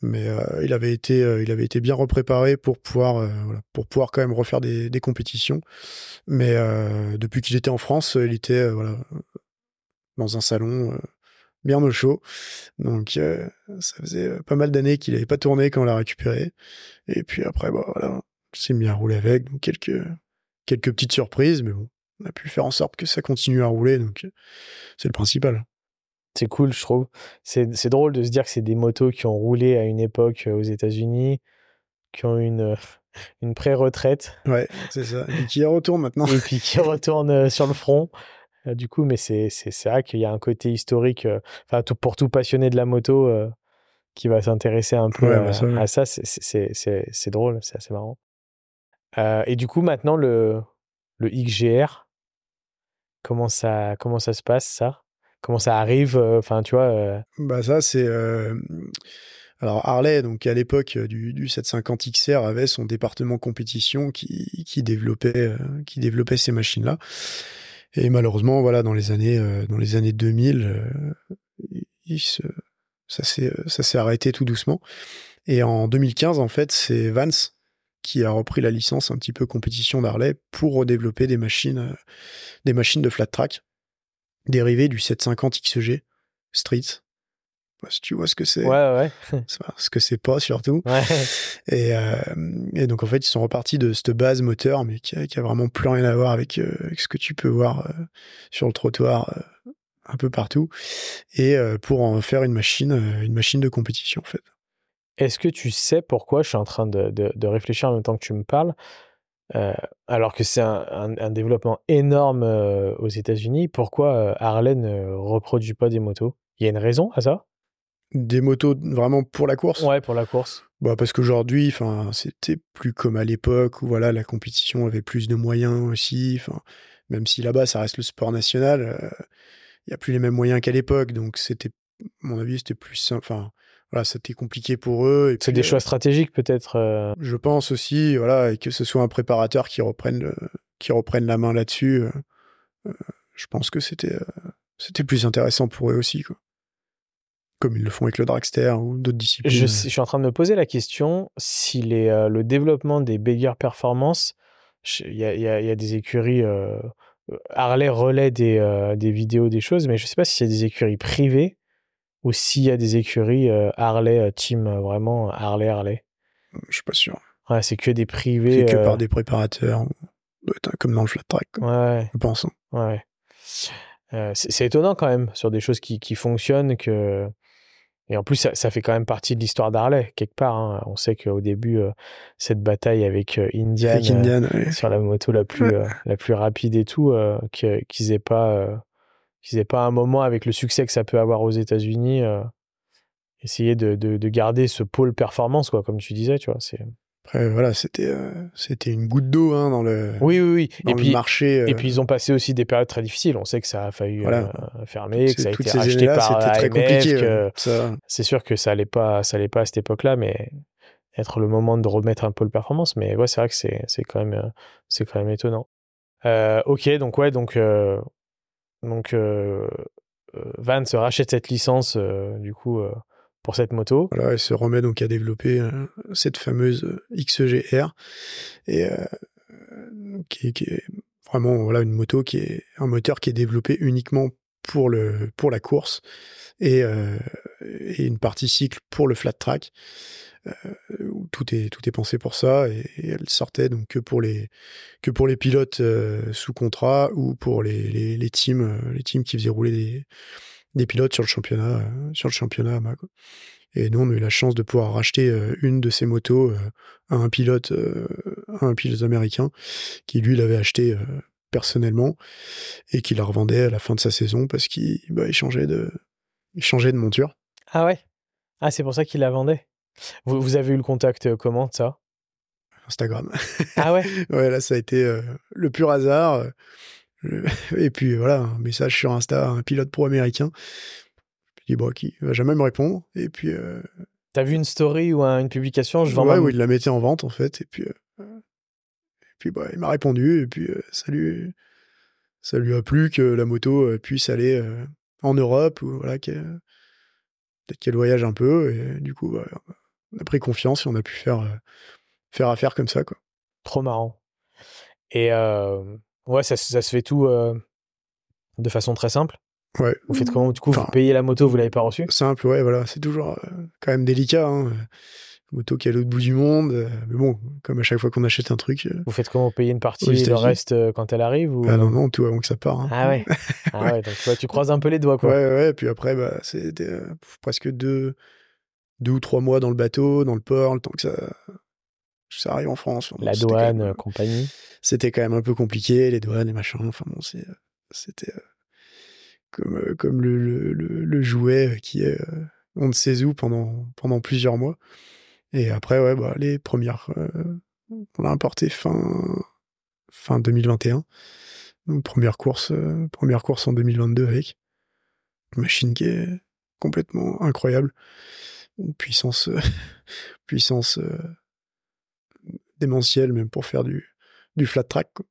Mais euh, il, avait été, euh, il avait été bien repréparé pour pouvoir, euh, voilà, pour pouvoir quand même refaire des, compétitions. Mais depuis qu'il était en France, il était voilà, dans un salon bien au chaud. Donc, ça faisait pas mal d'années qu'il n'avait pas tourné quand on l'a récupéré. Et puis après, bah voilà, c'est mis à rouler avec. Donc, quelques, quelques petites surprises, mais bon, on a pu faire en sorte que ça continue à rouler. Donc, euh, c'est le principal. C'est cool, je trouve. C'est c'est drôle de se dire que c'est des motos qui ont roulé à une époque euh, aux États-Unis, qui ont une, euh, une pré-retraite Ouais, c'est ça. Et qui retourne maintenant. et puis qui retournent euh, sur le front. Du coup, mais c'est c'est- c'est vrai qu'il y a un côté historique, enfin, tout, pour tout passionné de la moto qui va s'intéresser un peu Ouais, à, bah ça, ouais. à ça, c'est- c'est c'est- c'est drôle, c'est assez marrant. Euh, et du coup, maintenant, le, le XGR, comment ça, comment ça se passe, ça? Comment ça arrive euh, Enfin, tu vois, euh, Bah ça c'est alors Harley donc à l'époque du, du 750 XR avait son département compétition qui, qui développait qui développait ces machines là et malheureusement voilà dans les années dans les années 2000 euh, il se ça ça s'est arrêté tout doucement. Et en 2015, en fait, c'est Vance qui a repris la licence un petit peu compétition d'Harley pour redévelopper des machines, des machines de flat track dérivées du 750 XG Street. Si tu vois ce que c'est. Ouais, ouais. ce que c'est pas, surtout. Ouais. Et, euh, et, donc, en fait, ils sont repartis de cette base moteur, mais qui a, qui a vraiment plus rien à voir avec, euh, avec ce que tu peux voir euh, sur le trottoir euh, un peu partout. Et euh, pour en faire une machine, une machine de compétition, en fait. Est-ce que tu sais pourquoi je suis en train de, de, de réfléchir en même temps que tu me parles euh, alors que c'est un, un, un, développement énorme euh, aux États-Unis, pourquoi euh, Harley ne reproduit pas des motos? Il y a une raison à ça? Des motos vraiment pour la course? Ouais, pour la course. Bah parce qu'aujourd'hui, enfin, c'était plus comme à l'époque où voilà, la compétition avait plus de moyens aussi. Enfin, même si là-bas, ça reste le sport national, il y a plus les mêmes moyens qu'à l'époque, donc c'était, à mon avis, c'était plus simple. Enfin, voilà, c'était compliqué pour eux. C'est des euh, choix stratégiques peut-être. Euh... Je pense aussi, voilà, et que ce soit un préparateur qui reprenne, le, qui reprenne la main là-dessus. Euh, je pense que c'était, c'était plus intéressant pour eux aussi, quoi. Comme ils le font avec le dragster ou d'autres disciplines. Je, je, suis en train de me poser la question si les, le développement des Bigger Performance, il y y a, des écuries. Harley relaie des, des vidéos, des choses, mais je ne sais pas si c'est des écuries privées ou s'il y a des écuries euh, Harley euh, Team, euh, vraiment Harley Harley Je suis pas sûr. Ouais, c'est que des privés. C'est que par des préparateurs, comme dans le flat track. Quoi, ouais. Je pense. Ouais. c'est étonnant quand même sur des choses qui, qui fonctionnent que. Et en plus, ça, ça, fait quand même partie de l'histoire d'Harley, quelque part. Hein. On sait qu'au début, euh, cette bataille avec euh, Indian, avec Indian euh, ouais. sur la moto la plus, la plus rapide et tout, qu'ils n'aient pas qu'ils n'aient pas un moment avec le succès que ça peut avoir aux États-Unis, euh, essayer de, de, de, garder ce pôle performance, quoi, comme tu disais, tu vois. C'est... Après, voilà, c'était, euh, c'était une goutte d'eau hein, dans le, oui, oui, oui. Dans et le puis, marché. Euh... Et puis, ils ont passé aussi des périodes très difficiles. On sait que ça a failli voilà. fermer, que ça a été racheté par c'était très compliqué. Que... Ça... C'est sûr que ça allait pas, ça allait pas à cette époque-là, mais être le moment de remettre un pôle performance. Mais ouais, c'est vrai que c'est, c'est quand même, c'est quand même étonnant. Euh, ok, donc ouais, donc, donc Van se rachète cette licence euh, du coup euh, pour cette moto. Voilà, et se remet donc à développer euh, cette fameuse XGR et qui, qui, est vraiment voilà une moto qui est un moteur qui est développé uniquement pour la course et une partie cycle pour le flat track. Euh, où tout est tout est pensé pour ça et, elle sortait donc que pour les que pour les pilotes euh, sous contrat ou pour les, les, teams euh, les teams qui faisaient rouler des, des pilotes sur le championnat sur le championnat quoi. et nous on a eu la chance de pouvoir racheter une de ces motos à un pilote à un pilote américain qui lui l'avait acheté personnellement et qui la revendait à la fin de sa saison parce qu'il bah, changeait de changeait de monture. Ah ouais? Ah c'est pour ça qu'il la vendait? Vous, vous, avez eu le contact comment de ça? Instagram. Ah ouais? Ouais, là, ça a été euh, le pur hasard. Euh, et puis voilà, un message sur Insta, un pilote pro américain. Je dis, bon, qui va jamais me répondre. Et puis. Euh... T'as vu une story ou un, une publication je vends Ouais, ma... où il la mettait en vente, en fait. Et puis. Et puis, bah, il m'a répondu. Et puis, ça lui, ça lui a plu que la moto puisse aller en Europe. Ou voilà, peut-être qu'elle voyage un peu. Et du coup, bah, on a pris confiance et on a pu faire, euh, faire affaire comme ça. Quoi. Trop marrant. Et euh, ouais, ça, ça, se fait tout euh, de façon très simple. Ouais. Vous faites comment Du coup, enfin, vous payez la moto, vous l'avez pas reçue? Simple, ouais, voilà. C'est toujours euh, quand même délicat. Hein. Moto qui est à l'autre bout du monde. mais bon, comme à chaque fois qu'on achète un truc. Vous faites comment Vous payez une partie et le reste quand elle arrive ou... Ah non, non, tout avant que ça part. Hein. Ah ouais. ah ouais, donc ouais, tu croises un peu les doigts, quoi. Ouais, ouais. Et puis après, bah, c'était presque deux deux ou trois mois dans le bateau, dans le port, le temps que ça, ça arrive en France. Enfin, la douane, même, compagnie. C'était quand même un peu compliqué, les douanes et machin. Enfin bon, c'était euh, comme, euh, comme le, le, le, le, jouet qui est euh, on ne sait où pendant, pendant plusieurs mois. Et après, ouais, bah, les premières, euh, on l'a importé fin, fin 2021. Donc, première course, première course en 2022 avec une machine qui est complètement incroyable une puissance, euh, puissance euh, démentielle même pour faire du, du flat track. Quoi.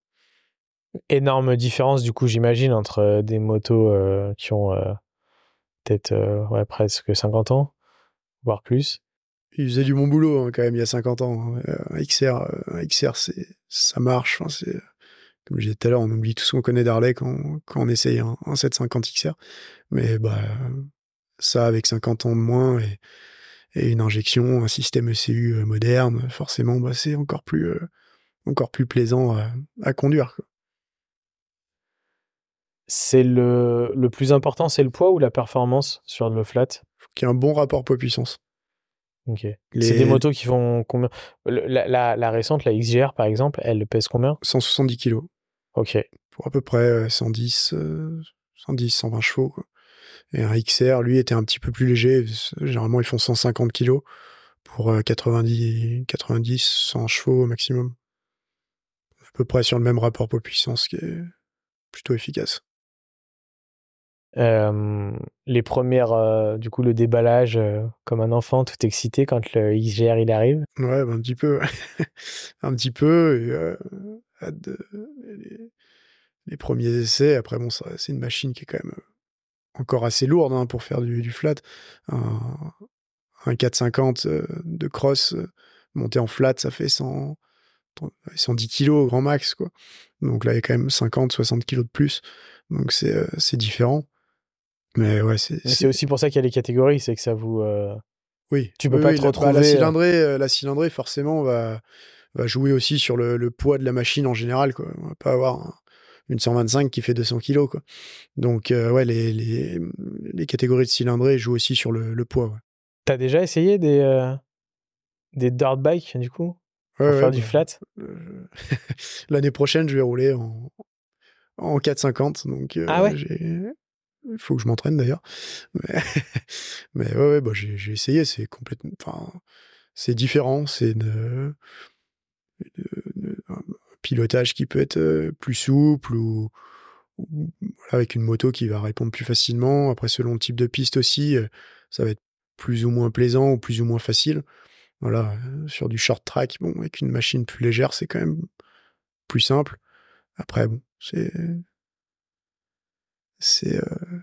Énorme différence du coup j'imagine entre des motos euh, qui ont peut-être ouais, presque 50 ans, voire plus. Il faisait du bon boulot hein, quand même il y a 50 ans. Hein. Un XR, un XR c'est, ça marche. Enfin, c'est, comme je disais tout à l'heure, on oublie tout ce qu'on connaît d'Harley quand, quand on essaye un, un 750 XR. Mais bah, ça, avec 50 ans de moins et, et une injection, un système ECU moderne, forcément, bah, c'est encore plus, encore plus plaisant à, à conduire. C'est le, le plus important, c'est le poids ou la performance sur le flat? Faut qu'il y ait un bon rapport poids-puissance. Ok. C'est des motos qui font combien? La, la, la, récente, la XGR par exemple, elle pèse combien? 170 kg. Ok. Pour à peu près 110, 110, 120 chevaux. Quoi. Et un XR, lui, était un petit peu plus léger. Généralement, ils font 150 kg pour 90, 90, 100 chevaux au maximum. À peu près sur le même rapport poids-puissance qui est plutôt efficace. Euh, les premières, euh, du coup, le déballage euh, comme un enfant tout excité quand le XGR il arrive? Ouais, bah, un petit peu, un petit peu. Et, les, les, premiers essais. Après, bon, c'est une machine qui est quand même encore assez lourde hein, pour faire du, du flat. Un, un 450 de cross monté en flat, ça fait 100, 110 kilos au grand max, quoi. Donc là, il y a quand même 50, 60 kilos de plus. Donc c'est c'est différent. Mais ouais, c'est. C'est aussi pour ça qu'il y a les catégories, c'est que ça vous. Euh... Oui. Tu peux oui, pas oui, te la, retrouver. bah, la cylindrée, la cylindrée, forcément, va, va jouer aussi sur le, le, poids de la machine en général. Quoi. On va pas avoir un, une 125 qui fait 200 kilos. Quoi. Donc, euh, ouais, les, les, les, catégories de cylindrée jouent aussi sur le, le poids. Ouais. T'as déjà essayé des, euh, des dirt bikes, du coup? Pour ouais, faire ouais, du bah, flat? euh, L'année prochaine, je vais rouler en, en 450. Donc, ah ouais? il faut que je m'entraîne d'ailleurs. Mais, mais ouais, ouais bah, j'ai essayé. C'est complètement. Enfin, c'est différent. C'est un pilotage qui peut être plus souple ou, avec une moto qui va répondre plus facilement. Après, selon le type de piste aussi, ça va être plus ou moins plaisant ou plus ou moins facile. Voilà, sur du short track, bon, avec une machine plus légère, c'est quand même plus simple. Après, bon, c'est c'est euh,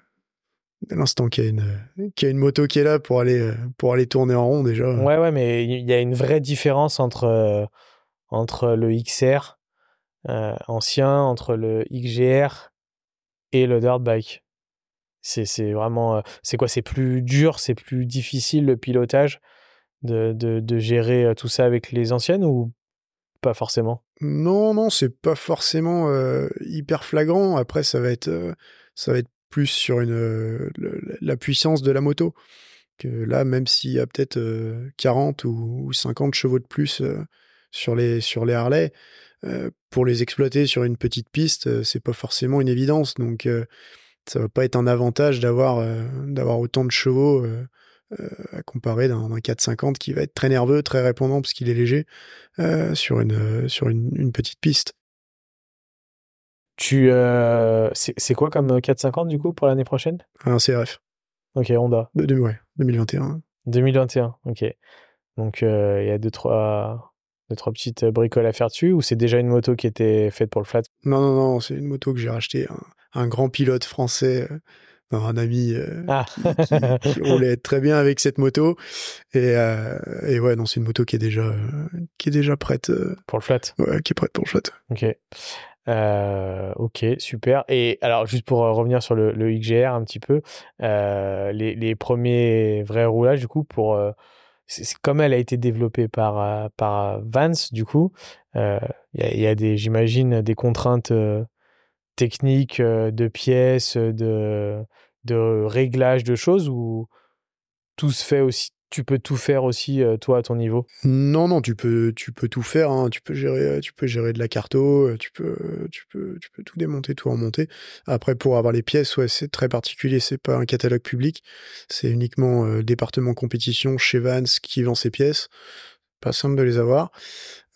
l'instant qu'il y a une a une moto qui est là pour aller euh, pour aller tourner en rond déjà. Ouais ouais mais il y a une vraie différence entre euh, entre le XR euh, ancien entre le XGR et le dirt bike. C'est vraiment c'est quoi? C'est plus dur, c'est plus difficile le pilotage de, de, gérer tout ça avec les anciennes ou pas forcément? Non, non, c'est pas forcément euh, hyper flagrant. Après, ça va être, euh, ça va être plus sur une, euh, la puissance de la moto. Que là, même s'il y a peut-être 40 ou, ou, 50 chevaux de plus sur, les, sur les Harley, pour les exploiter sur une petite piste, c'est pas forcément une évidence. Donc, ça va pas être un avantage d'avoir d'avoir autant de chevaux euh, à comparer d'un 450 qui va être très nerveux, très répondant parce qu'il est léger euh, sur, une, sur une, une, petite piste. Tu euh, c'est quoi comme 450 du coup pour l'année prochaine? Un CRF. Ok, Honda. De, de, ouais, 2021. 2021, ok. Donc il y a deux trois, deux, trois petites bricoles à faire dessus ou c'est déjà une moto qui était faite pour le flat? Non, non, non, c'est une moto que j'ai racheté un, un, grand pilote français un ami euh, ah. qui, qui, roulait très bien avec cette moto. Et, euh, et ouais non c'est une moto qui est déjà euh, qui est déjà prête pour le flat? ouais qui est prête pour le flat. Ok. Ok super. Et alors juste pour revenir sur le, le XGR un petit peu les, les, premiers vrais roulages du coup pour c'est comme elle a été développée par par Vance du coup il y, a des j'imagine des contraintes techniques de pièces, de, de réglage de choses ou tout se fait aussi tu peux tout faire aussi toi à ton niveau? Non non tu peux tu peux tout faire hein. tu peux gérer tu peux gérer de la carto tu peux tu peux tu peux tout démonter tout remonter. Après pour avoir les pièces ouais c'est très particulier c'est pas un catalogue public. C'est uniquement euh, département compétition chez Vance qui vend ses pièces. Pas simple de les avoir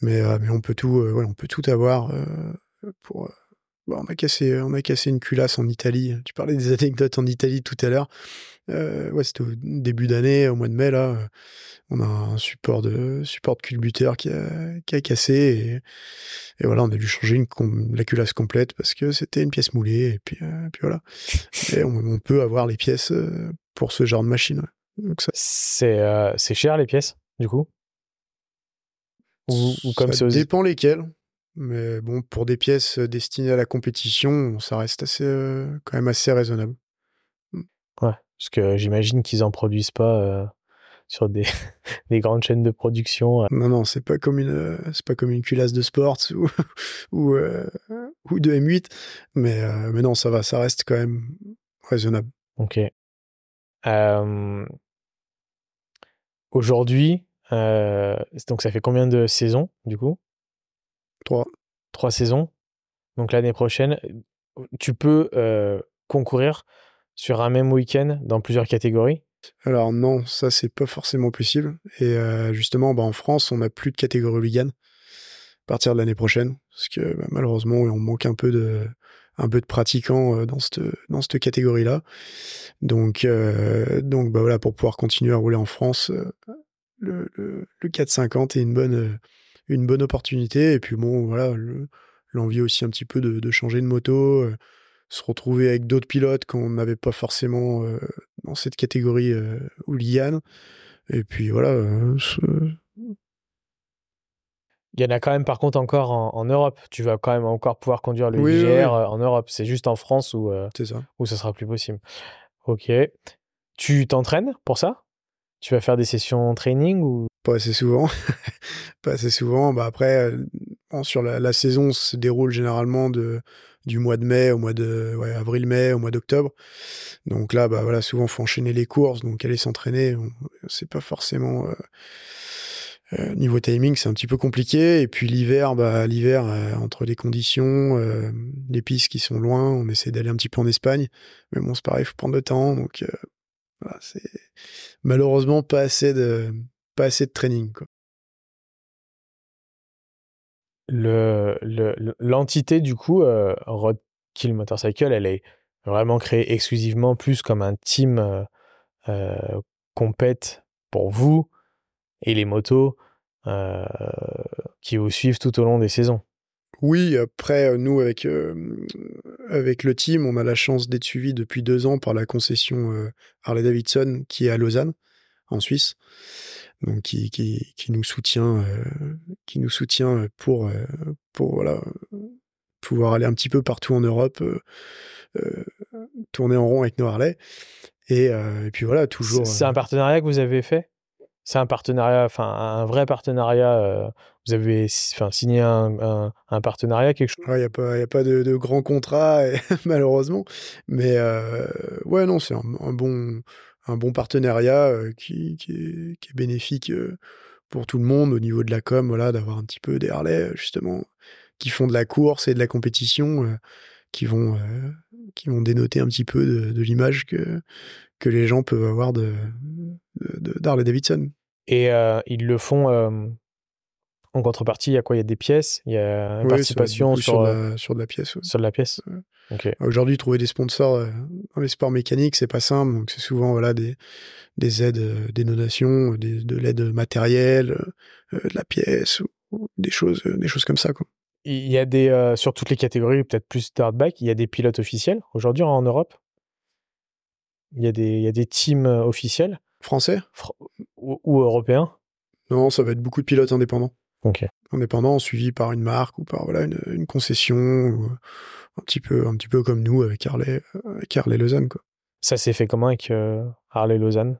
mais euh, mais on peut tout euh, on peut tout avoir pour Bon, on a cassé, on a cassé une culasse en Italie. Tu parlais des anecdotes en Italie tout à l'heure. Euh, ouais, c'était au début d'année, au mois de mai là. On a un support de support de culbuteur qui a, qui a cassé et, et, voilà, on a dû changer une, la culasse complète parce que c'était une pièce moulée et puis, euh, puis voilà. Et on, on, peut avoir les pièces, euh, pour ce genre de machine. Ça... C'est c'est cher les pièces, du coup? Ou, ou comme ça dépend lesquelles. Mais bon, pour des pièces destinées à la compétition, ça reste assez, quand même assez raisonnable. Mmh. Ouais, parce que j'imagine qu'ils en produisent pas sur des, des, grandes chaînes de production. Non, non, c'est pas comme une, c'est pas comme une culasse de sport ou, ou, ou, de M8, mais, mais non, ça va, ça reste quand même raisonnable. Ok. Aujourd'hui, donc ça fait combien de saisons du coup? Trois. Trois saisons. Donc l'année prochaine, tu peux concourir sur un même week-end dans plusieurs catégories? Alors non, ça c'est pas forcément possible. Et justement, bah, en France, on n'a plus de catégorie hooligan à partir de l'année prochaine, parce que bah, malheureusement, on manque un peu de, un peu de pratiquants dans cette, dans cette catégorie-là. Donc, donc bah voilà, pour pouvoir continuer à rouler en France, le, le, le 450 est une bonne, une bonne opportunité. Et puis bon, voilà, l'envie aussi un petit peu de, de changer de moto, euh, se retrouver avec d'autres pilotes qu'on n'avait pas forcément euh, dans cette catégorie euh, hooligan. Et puis voilà. Euh, il y en a quand même par contre encore en, Europe. Tu vas quand même encore pouvoir conduire le oui, en Europe. C'est juste en France où, ça. où ça sera plus possible. Ok. Tu t'entraînes pour ça? Tu vas faire des sessions training ou? Pas assez souvent. pas assez souvent. Bah après, sur la, saison se déroule généralement de du mois de mai au mois de avril-mai au mois d'octobre. Donc là, bah voilà, souvent faut enchaîner les courses, donc aller s'entraîner, c'est pas forcément euh, euh, niveau timing, c'est un petit peu compliqué. Et puis l'hiver, bah l'hiver euh, entre les conditions, les pistes qui sont loin, on essaie d'aller un petit peu en Espagne, mais bon c'est pareil, faut prendre le temps, donc voilà, c'est malheureusement pas assez de pas assez de training l'entité, du coup, euh, Roadkill Motorcycle, elle est vraiment créée exclusivement plus comme un team euh, euh compète pour vous et les motos euh, qui vous suivent tout au long des saisons. Oui, après, nous, avec, avec le team, on a la chance d'être suivi depuis deux ans par la concession Harley-Davidson qui est à Lausanne, en Suisse donc qui, qui, qui nous soutient, euh, qui nous soutient pour, euh, pour voilà, pouvoir aller un petit peu partout en Europe, euh, tourner en rond avec nos Harley. Et, et puis voilà, toujours. C'est un partenariat que vous avez fait? C'est un partenariat, enfin un vrai partenariat. vous avez signé un, un, partenariat, quelque chose? Il n'y a pas, y a pas de, de grand contrat, malheureusement. Mais ouais, non, c'est un, bon un bon partenariat euh, qui, est, qui, est, bénéfique euh, pour tout le monde au niveau de la com, voilà, d'avoir un petit peu des Harley, justement, qui font de la course et de la compétition, euh, qui, vont, qui vont dénoter un petit peu de, de l'image que, que les gens peuvent avoir de, d'Harley Davidson. Et ils le font en contrepartie, il y a quoi? Il y a des pièces, il y a une participation sur, sur, la, sur de la pièce. Sur de la pièce? Aujourd'hui, trouver des sponsors euh, dans les sports mécaniques, c'est pas simple. Donc, c'est souvent voilà des, des aides, euh, des donations, des, de l'aide matérielle, euh, de la pièce, ou, des choses, des choses comme ça. Quoi. Il y a des sur toutes les catégories, peut-être plus bike. Il y a des pilotes officiels aujourd'hui en Europe? Il y a des, il y a des teams officiels? Français? Ou, ou européens? Non, ça va être beaucoup de pilotes indépendants. Ok. Indépendants, suivis par une marque ou par voilà une, une concession. Ou, un petit peu, un petit peu comme nous avec Harley, avec Harley Lausanne. Quoi. Ça s'est fait comment avec euh, Harley Lausanne?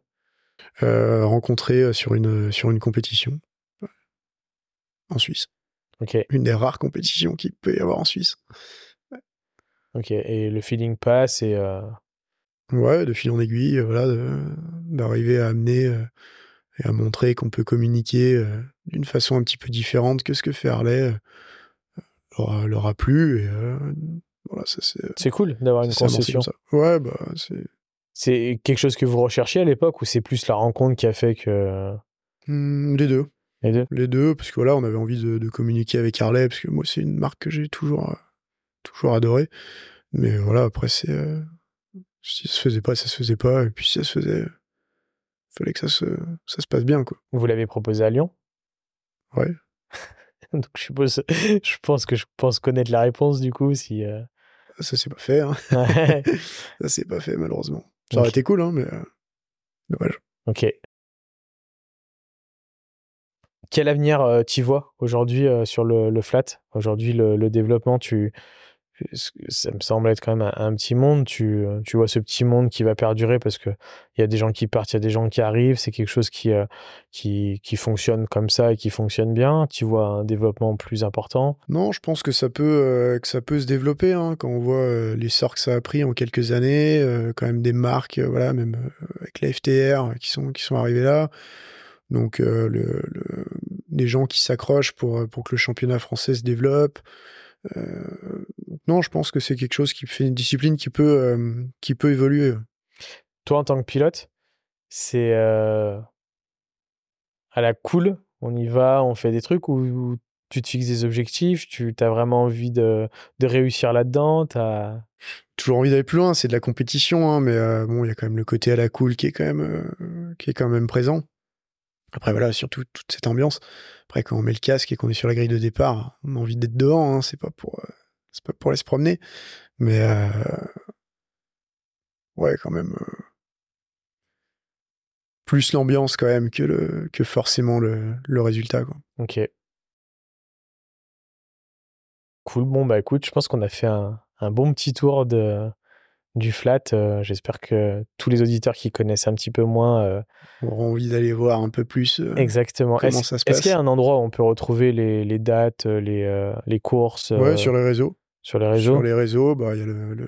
Euh, Rencontré euh, sur une, sur une compétition en Suisse. Une des rares compétitions qu'il peut y avoir en Suisse. Ok, et le feeling passe et. Ouais, de fil en aiguille, voilà, d'arriver à amener et à montrer qu'on peut communiquer d'une façon un petit peu différente que ce que fait Harley leur, leur a plu. Et euh, voilà, c'est. cool d'avoir une concession. Ouais, bah, c'est. C'est quelque chose que vous recherchiez à l'époque ou c'est plus la rencontre qui a fait que. Mmh, les deux. Les deux. Les deux, parce que voilà, on avait envie de, de communiquer avec Harley, parce que moi, c'est une marque que j'ai toujours, euh, toujours adoré. Mais voilà, après, c'est. Euh, si ça se faisait pas, ça se faisait pas. Et puis si ça se faisait, fallait que ça se, ça se passe bien, quoi. Vous l'avez proposé à Lyon? Ouais. Donc je suppose, je pense que je pense connaître la réponse du coup si. Euh... Ça s'est pas fait. Hein. ça s'est pas fait malheureusement. Ça aurait été cool, hein, mais. Euh, dommage. Ok. Quel avenir euh, tu vois aujourd'hui euh, sur le, flat? Aujourd'hui, le, développement, ça me semble être quand même un, petit monde. Tu, tu, vois ce petit monde qui va perdurer parce qu'il y a des gens qui partent, il y a des gens qui arrivent. C'est quelque chose qui, euh, qui, fonctionne comme ça et qui fonctionne bien. Tu vois un développement plus important? Non, je pense que ça peut, euh, que ça peut se développer. Hein, quand on voit euh, l'essor que ça a pris en quelques années, quand même des marques, voilà, même avec la FTR qui sont, qui sont arrivés là. Donc, le, les gens qui s'accrochent pour, pour que le championnat français se développe. Euh, non, je pense que c'est quelque chose qui fait une discipline qui peut, euh, qui peut évoluer. Toi, en tant que pilote, c'est euh, à la cool, on y va, on fait des trucs ou, tu te fixes des objectifs, tu as vraiment envie de, de réussir là-dedans. Toujours envie d'aller plus loin, c'est de la compétition, hein, mais bon, il y a quand même le côté à la cool qui est quand même, qui est quand même présent. Après, voilà, surtout toute cette ambiance. Après, quand on met le casque et qu'on est sur la grille de départ, on a envie d'être devant, hein, c'est pas pour, euh, pas pour aller se promener. Mais, euh, ouais, quand même, euh, plus l'ambiance quand même que le, que forcément le, le résultat, quoi. Ok. Cool. Bon, bah écoute, je pense qu'on a fait un, un bon petit tour de, du flat. Euh, j'espère que tous les auditeurs qui connaissent un petit peu moins euh, auront envie d'aller voir un peu plus euh, exactement. comment ça se passe. Est-ce qu'il y a un endroit où on peut retrouver les, les dates, les, les courses Ouais, sur les réseaux. Sur les réseaux? Sur les réseaux, bah, il y a le,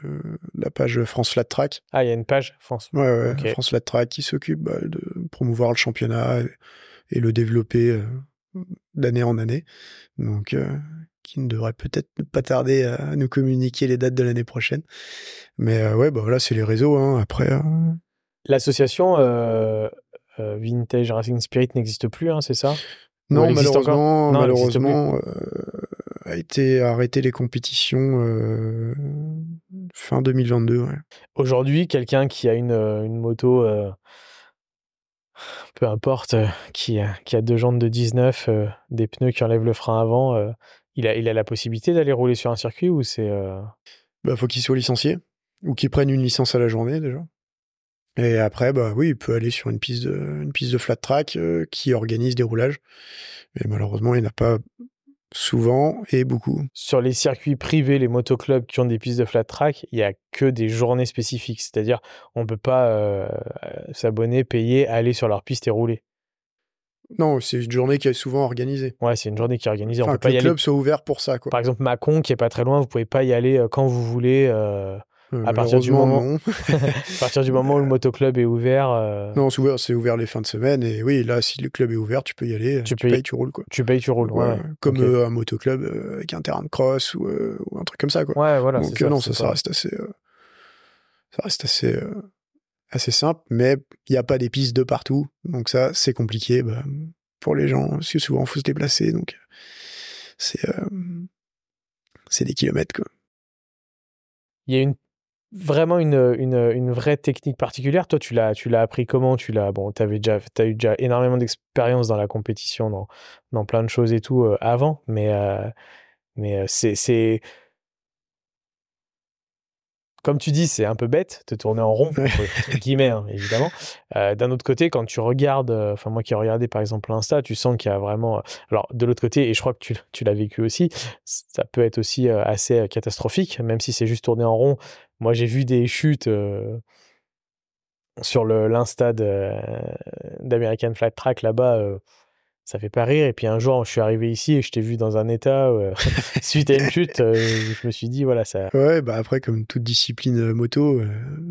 la page France Flat Track. Ah, il y a une page France Ouais, ouais France Flat Track qui s'occupe bah, de promouvoir le championnat et, le développer d'année en année. Donc, qui ne devrait peut-être pas tarder à nous communiquer les dates de l'année prochaine. Mais euh, ouais, bah voilà, c'est les réseaux. Hein, après. Euh. L'association euh, Vintage Racing Spirit n'existe plus, hein, c'est ça? Non, malheureusement, malheureusement a été arrêté les compétitions fin 2022. Aujourd'hui, quelqu'un qui a une, une moto peu importe, qui, a, qui a deux jantes de 19, des pneus qui enlèvent le frein avant, il a, il a la possibilité d'aller rouler sur un circuit ou c'est. Euh... Bah, faut qu'il soit licencié ou qu'il prenne une licence à la journée déjà. Et après, bah oui, il peut aller sur une piste de, une piste de flat track euh, qui organise des roulages. Mais malheureusement, il n'y en a pas souvent et beaucoup. Sur les circuits privés, les motoclubs qui ont des pistes de flat track, il n'y a que des journées spécifiques. C'est-à-dire, on ne peut pas euh, s'abonner, payer, aller sur leur piste et rouler. Non, c'est une journée qui est souvent organisée. Ouais, c'est une journée qui est organisée. Enfin, on peut pas le y club soit ouvert pour ça. Quoi. Par exemple, Macon, qui est pas très loin, vous pouvez pas y aller euh, quand vous voulez. Euh, euh, à partir du moment, à partir du moment où le motoclub est ouvert. Non, c'est ouvert, c'est ouvert les fins de semaine et oui, là, si le club est ouvert, tu peux y aller. Tu, payes, tu roules quoi. Tu payes, tu roules. Ouais, comme un motoclub avec un terrain de cross ou, un truc comme ça quoi. Ouais, voilà. Donc non, ça, ça, reste assez, ça reste assez assez simple, mais il n'y a pas des pistes de partout, donc ça c'est compliqué. Bah, pour les gens, parce que souvent, il faut se déplacer, donc c'est euh, c'est des kilomètres. Quoi. Il y a une, vraiment une, une, vraie technique particulière. Toi, tu l'as, appris comment? Tu l'as, bon, as eu déjà énormément d'expérience dans la compétition, dans, dans plein de choses et tout euh, avant, mais, euh, mais c'est comme tu dis, c'est un peu bête de tourner en rond, entre guillemets, hein, évidemment. Euh, d'un autre côté, quand tu regardes, euh, enfin moi qui ai regardé par exemple l'Insta, tu sens qu'il y a vraiment... Euh, alors de l'autre côté, et je crois que tu, tu l'as vécu aussi, ça peut être aussi assez catastrophique, même si c'est juste tourner en rond. Moi j'ai vu des chutes sur l'Insta d'American Flat Track là-bas ça fait pas rire. Et puis un jour, je suis arrivé ici et je t'ai vu dans un état euh, suite à une chute. Euh, je me suis dit, voilà, ça. Ouais, bah après, comme toute discipline euh, moto,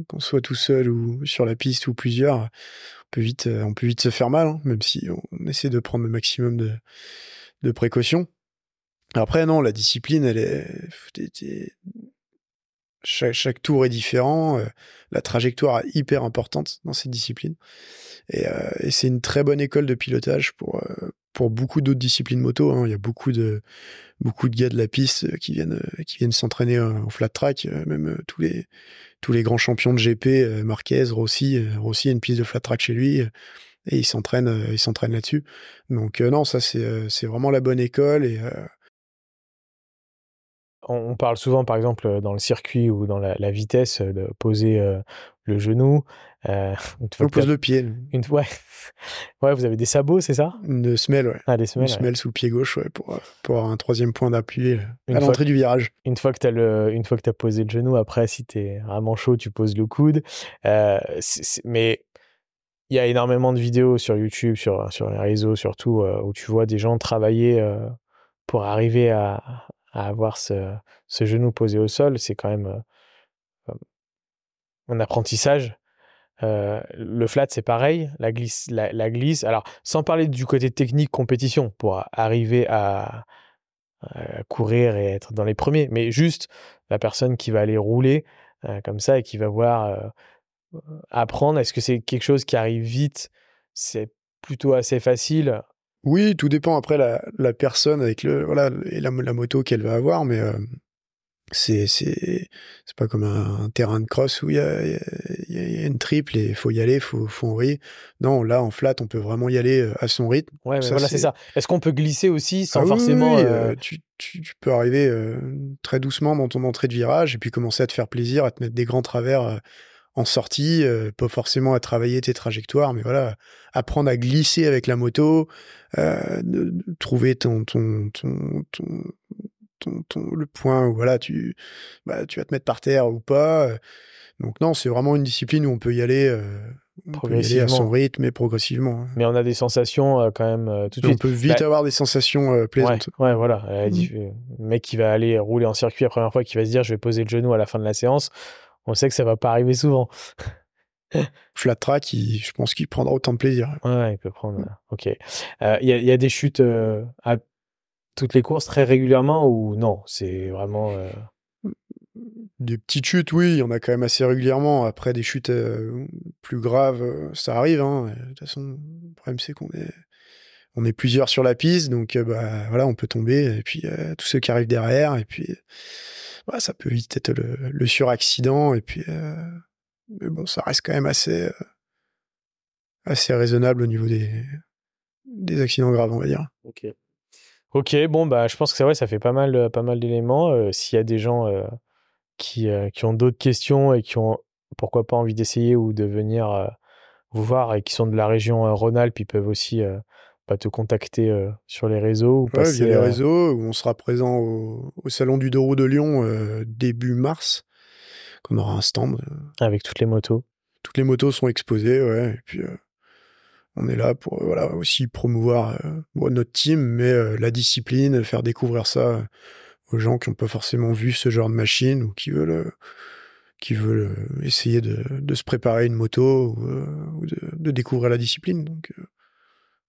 qu'on soit tout seul ou sur la piste ou plusieurs, on peut vite, on peut vite se faire mal, hein, même si on essaie de prendre le maximum de, de précautions. Après, non, la discipline, elle est. Chaque, tour est différent. la trajectoire est hyper importante dans cette discipline. Et, euh, et c'est une très bonne école de pilotage pour, euh, pour beaucoup d'autres disciplines moto. Hein. Il y a beaucoup de, beaucoup de gars de la piste qui viennent, qui viennent s'entraîner en flat track. Euh, même tous les, tous les grands champions de GP, Marquez, Rossi, Rossi a une piste de flat track chez lui. Et il s'entraîne, il s'entraîne là-dessus. Donc non, ça c'est, c'est vraiment la bonne école et on, parle souvent, par exemple, dans le circuit ou dans la, vitesse, de poser le genou. Euh, on pose le pied. Une fois, ouais, vous avez des sabots, c'est ça? Une semelle, ouais. Ah, des semelles. Une semelle sous le pied gauche, ouais, pour, pour avoir un troisième point d'appui à l'entrée du virage. Une fois que tu as une fois que as posé le genou, après, si tu es vraiment chaud, tu poses le coude. Euh, mais il y a énormément de vidéos sur YouTube, sur, sur les réseaux surtout, euh, où tu vois des gens travailler pour arriver à, à avoir ce, ce, genou posé au sol. C'est quand même un apprentissage. Euh, le flat, c'est pareil. La glisse, la, glisse. Alors, sans parler du côté technique compétition pour arriver à, courir et être dans les premiers, mais juste la personne qui va aller rouler euh, comme ça et qui va voir euh, apprendre. Est-ce que c'est quelque chose qui arrive vite? C'est plutôt assez facile. Oui, tout dépend après la, la personne avec le voilà et la, la moto qu'elle va avoir, mais c'est c'est c'est pas comme un, terrain de cross où il y a, y a, une triple et il faut y aller, faut faut envoyer. Non, là en flat, on peut vraiment y aller euh, à son rythme. Ouais, voilà, c'est ça. Est-ce qu'on peut glisser aussi sans ah forcément euh, euh, tu, tu, tu, peux arriver très doucement dans ton entrée de virage et puis commencer à te faire plaisir, à te mettre des grands travers en sortie, pas forcément à travailler tes trajectoires, mais voilà, apprendre à glisser avec la moto, trouver ton, ton, ton, ton le point où voilà, tu, bah, tu vas te mettre par terre ou pas. Donc non, c'est vraiment une discipline où on peut y aller, euh, à son rythme et progressivement. Hein. Mais on a des sensations euh, quand même euh, tout de suite. On peut vite bah avoir des sensations plaisantes. Ouais, voilà. Mmh. Le mec qui va aller rouler en circuit la première fois, qui va se dire je vais poser le genou à la fin de la séance, on sait que ça va pas arriver souvent. Flat track, je pense qu'il prendra autant de plaisir. Ouais, il peut prendre. Ok. Il y, y, a des chutes à toutes les courses très régulièrement ou non? C'est vraiment. Euh, des petites chutes, oui, il y en a quand même assez régulièrement. Après, des chutes euh, plus graves, euh, ça arrive. Hein. De toute façon, le problème, c'est qu'on est, on est plusieurs sur la piste, donc bah, voilà, on peut tomber. Et puis, tous ceux qui arrivent derrière, et puis, bah, ça peut vite être le, suraccident. Et puis, mais bon, ça reste quand même assez, assez raisonnable au niveau des, des accidents graves, on va dire. Ok. Ok, bon, bah, je pense que c'est vrai, ça fait pas mal, euh, pas mal d'éléments. Euh, s'il y a des gens euh, qui, qui ont d'autres questions et qui ont, pourquoi pas, envie d'essayer ou de venir vous voir et qui sont de la région Rhône-Alpes, ils peuvent aussi bah, te contacter sur les réseaux. Ou passer, via les réseaux, où on sera présent au, Salon du Deux de Lyon début mars, qu'on aura un stand. Avec toutes les motos. Toutes les motos sont exposées, ouais. Et puis on est là pour voilà aussi promouvoir euh, notre team, mais euh, la discipline, faire découvrir ça euh, aux gens qui n'ont pas forcément vu ce genre de machine ou qui veulent qui veulent essayer de, de, se préparer une moto ou, de, de, découvrir la discipline. Donc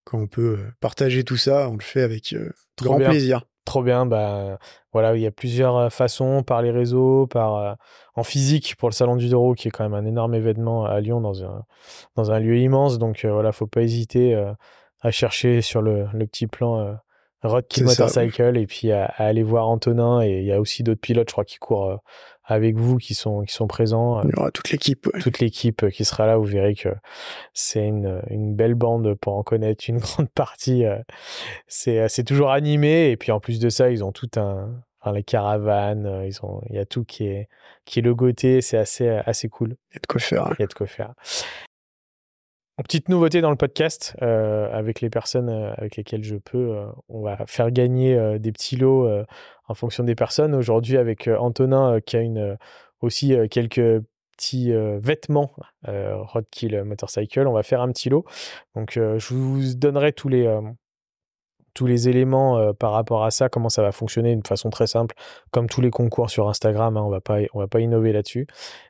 quand on peut partager tout ça, on le fait avec grand plaisir. Trop bien, bah voilà, il y a plusieurs façons par les réseaux, par en physique pour le salon du Doro qui est quand même un énorme événement à Lyon dans un dans un lieu immense. Donc voilà, faut pas hésiter à chercher sur le, le petit plan Road Motorcycle et puis à, aller voir Antonin et il y a aussi d'autres pilotes, je crois, qui courent avec vous, qui sont qui sont présents. Il y aura toute l'équipe. Toute l'équipe qui sera là. Vous verrez que c'est une, une belle bande pour en connaître une grande partie. C'est c'est toujours animé et puis en plus de ça, ils ont tout un Enfin, les caravanes, ils ont, il y a tout qui est, qui est logoté, c'est assez, assez cool. Il y a de quoi faire. Il y a de quoi faire. Petite nouveauté dans le podcast, euh, avec les personnes euh, avec lesquelles je peux, euh, on va faire gagner des petits lots en fonction des personnes. Aujourd'hui, avec Antonin qui a une, aussi quelques petits vêtements Roadkill Motorcycle, on va faire un petit lot. Donc, je vous donnerai tous les tous les éléments par rapport à ça, comment ça va fonctionner d'une façon très simple, comme tous les concours sur Instagram, hein, on va pas on va pas innover là-dessus.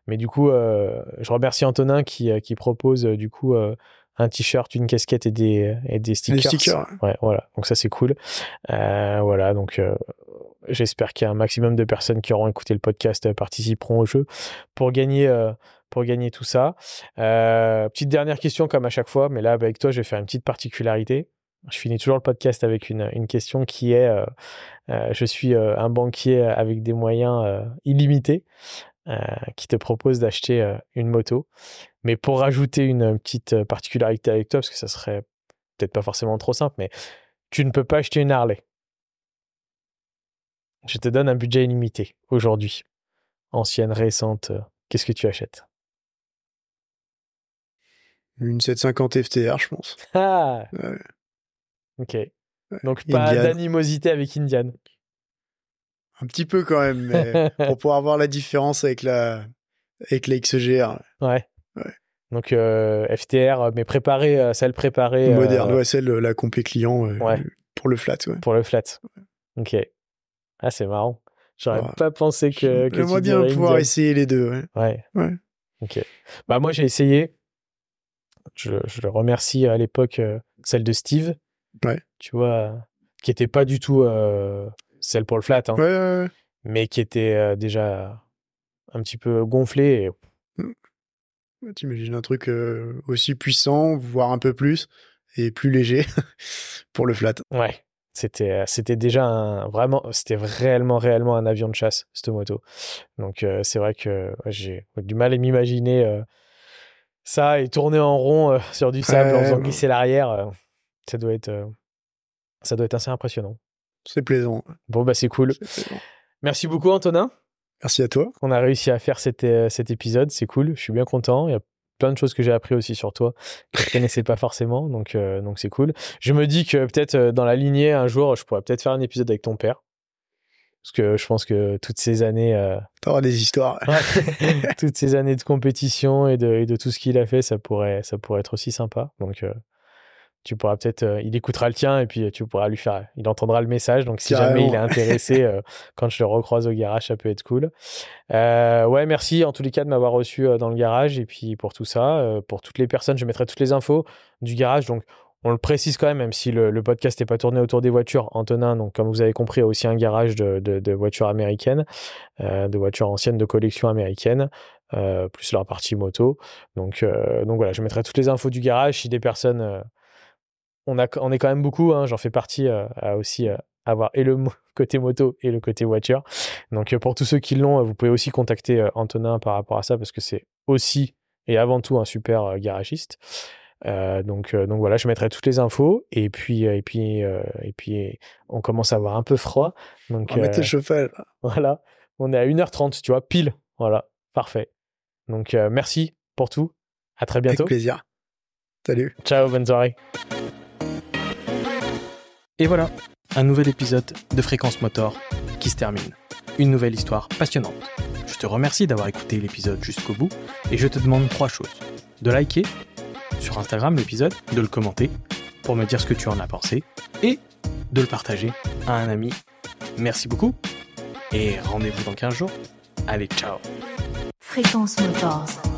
Mais du coup, je remercie Antonin qui, qui propose du coup un t-shirt, une casquette et des, et des stickers. Des stickers. Ouais, voilà. Donc ça c'est cool. voilà, donc j'espère qu'il y a un maximum de personnes qui auront écouté le podcast participeront au jeu pour gagner pour gagner tout ça. petite dernière question comme à chaque fois, mais là avec toi je vais faire une petite particularité. Je finis toujours le podcast avec une, une question qui est euh, euh, Je suis euh, un banquier avec des moyens illimités qui te propose d'acheter une moto. Mais pour rajouter une petite particularité avec toi, parce que ça serait peut-être pas forcément trop simple, mais tu ne peux pas acheter une Harley. je te donne un budget illimité aujourd'hui. Ancienne, récente, qu'est-ce que tu achètes? Une 750 FTR, je pense. Ah Ouais. Ok. Donc pas Indian. d'animosité avec Indian. Un petit peu quand même, mais pour pouvoir voir la différence avec la, avec la XGR. Ouais. Ouais. Donc euh, FTR, mais préparé, euh, celle préparée euh, Moderne, ouais, celle, la compé client euh, Ouais. pour le flat, ouais. pour le flat. Ok. Ah, c'est marrant. J'aurais Ouais. pas pensé que, que J'aimerais bien pouvoir Indian. essayer les deux, ouais. Ouais. Ok. Bah moi j'ai essayé. Je, je le remercie à l'époque euh, celle de Steve. Ouais. Tu vois, qui était pas du tout euh, celle pour le flat, hein, Ouais, mais qui était euh, déjà un petit peu gonflée. Et... Ouais, T'imagines un truc euh, aussi puissant, voire un peu plus, et plus léger pour le flat. Ouais. C'était c'était déjà un vraiment c'était réellement réellement un avion de chasse cette moto. Donc c'est vrai que j'ai du mal à m'imaginer ça et tourner en rond euh, sur du sable en faisant ouais. glisser l'arrière. Ça doit être euh, ça doit être assez impressionnant. C'est plaisant. Bon bah c'est cool. Merci beaucoup Antonin. Merci à toi. On a réussi à faire cet, cet épisode, c'est cool. Je suis bien content. Il y a plein de choses que j'ai appris aussi sur toi que je connaissais pas forcément, donc euh, donc c'est cool. Je me dis que peut-être euh, dans la lignée un jour, je pourrais peut-être faire un épisode avec ton père, parce que je pense que toutes ces années, euh, T'auras des histoires. toutes ces années de compétition et de, et de tout ce qu'il a fait, ça pourrait ça pourrait être aussi sympa. Donc tu pourras peut-être, euh, il écoutera le tien et puis tu pourras lui faire, il entendra le message. Donc si jamais il est intéressé, euh, quand je le recroise au garage, ça peut être cool. Euh, ouais, merci en tous les cas de m'avoir reçu euh, dans le garage et puis pour tout ça, euh, pour toutes les personnes, je mettrai toutes les infos du garage. Donc on le précise quand même, même si le, le podcast n'est pas tourné autour des voitures. Antonin, donc comme vous avez compris, a aussi un garage de, de- de voitures américaines, euh, de voitures anciennes de collection américaine, euh, plus leur partie moto. Donc, euh, donc voilà, je mettrai toutes les infos du garage si des personnes. On, a, on est quand même beaucoup, hein, j'en fais partie euh, à aussi euh, avoir et le côté moto et le côté voiture. Donc euh, pour tous ceux qui l'ont, vous pouvez aussi contacter euh, Antonin par rapport à ça parce que c'est aussi et avant tout un super garagiste. Euh, donc, euh, donc voilà, je mettrai toutes les infos et puis euh, et puis et puis on commence à avoir un peu froid. Donc On le chauffage. là. voilà, on est à 1h30, tu vois, pile. Voilà, parfait. Donc merci pour tout. À très bientôt. Avec plaisir. Salut. Ciao, bonne soirée. Et voilà, un nouvel épisode de Fréquence Motor qui se termine. Une nouvelle histoire passionnante. Je te remercie d'avoir écouté l'épisode jusqu'au bout et je te demande trois choses. De liker sur Instagram l'épisode, de le commenter pour me dire ce que tu en as pensé et de le partager à un ami. Merci beaucoup et rendez-vous dans 15 jours. Allez, ciao Fréquence Motors.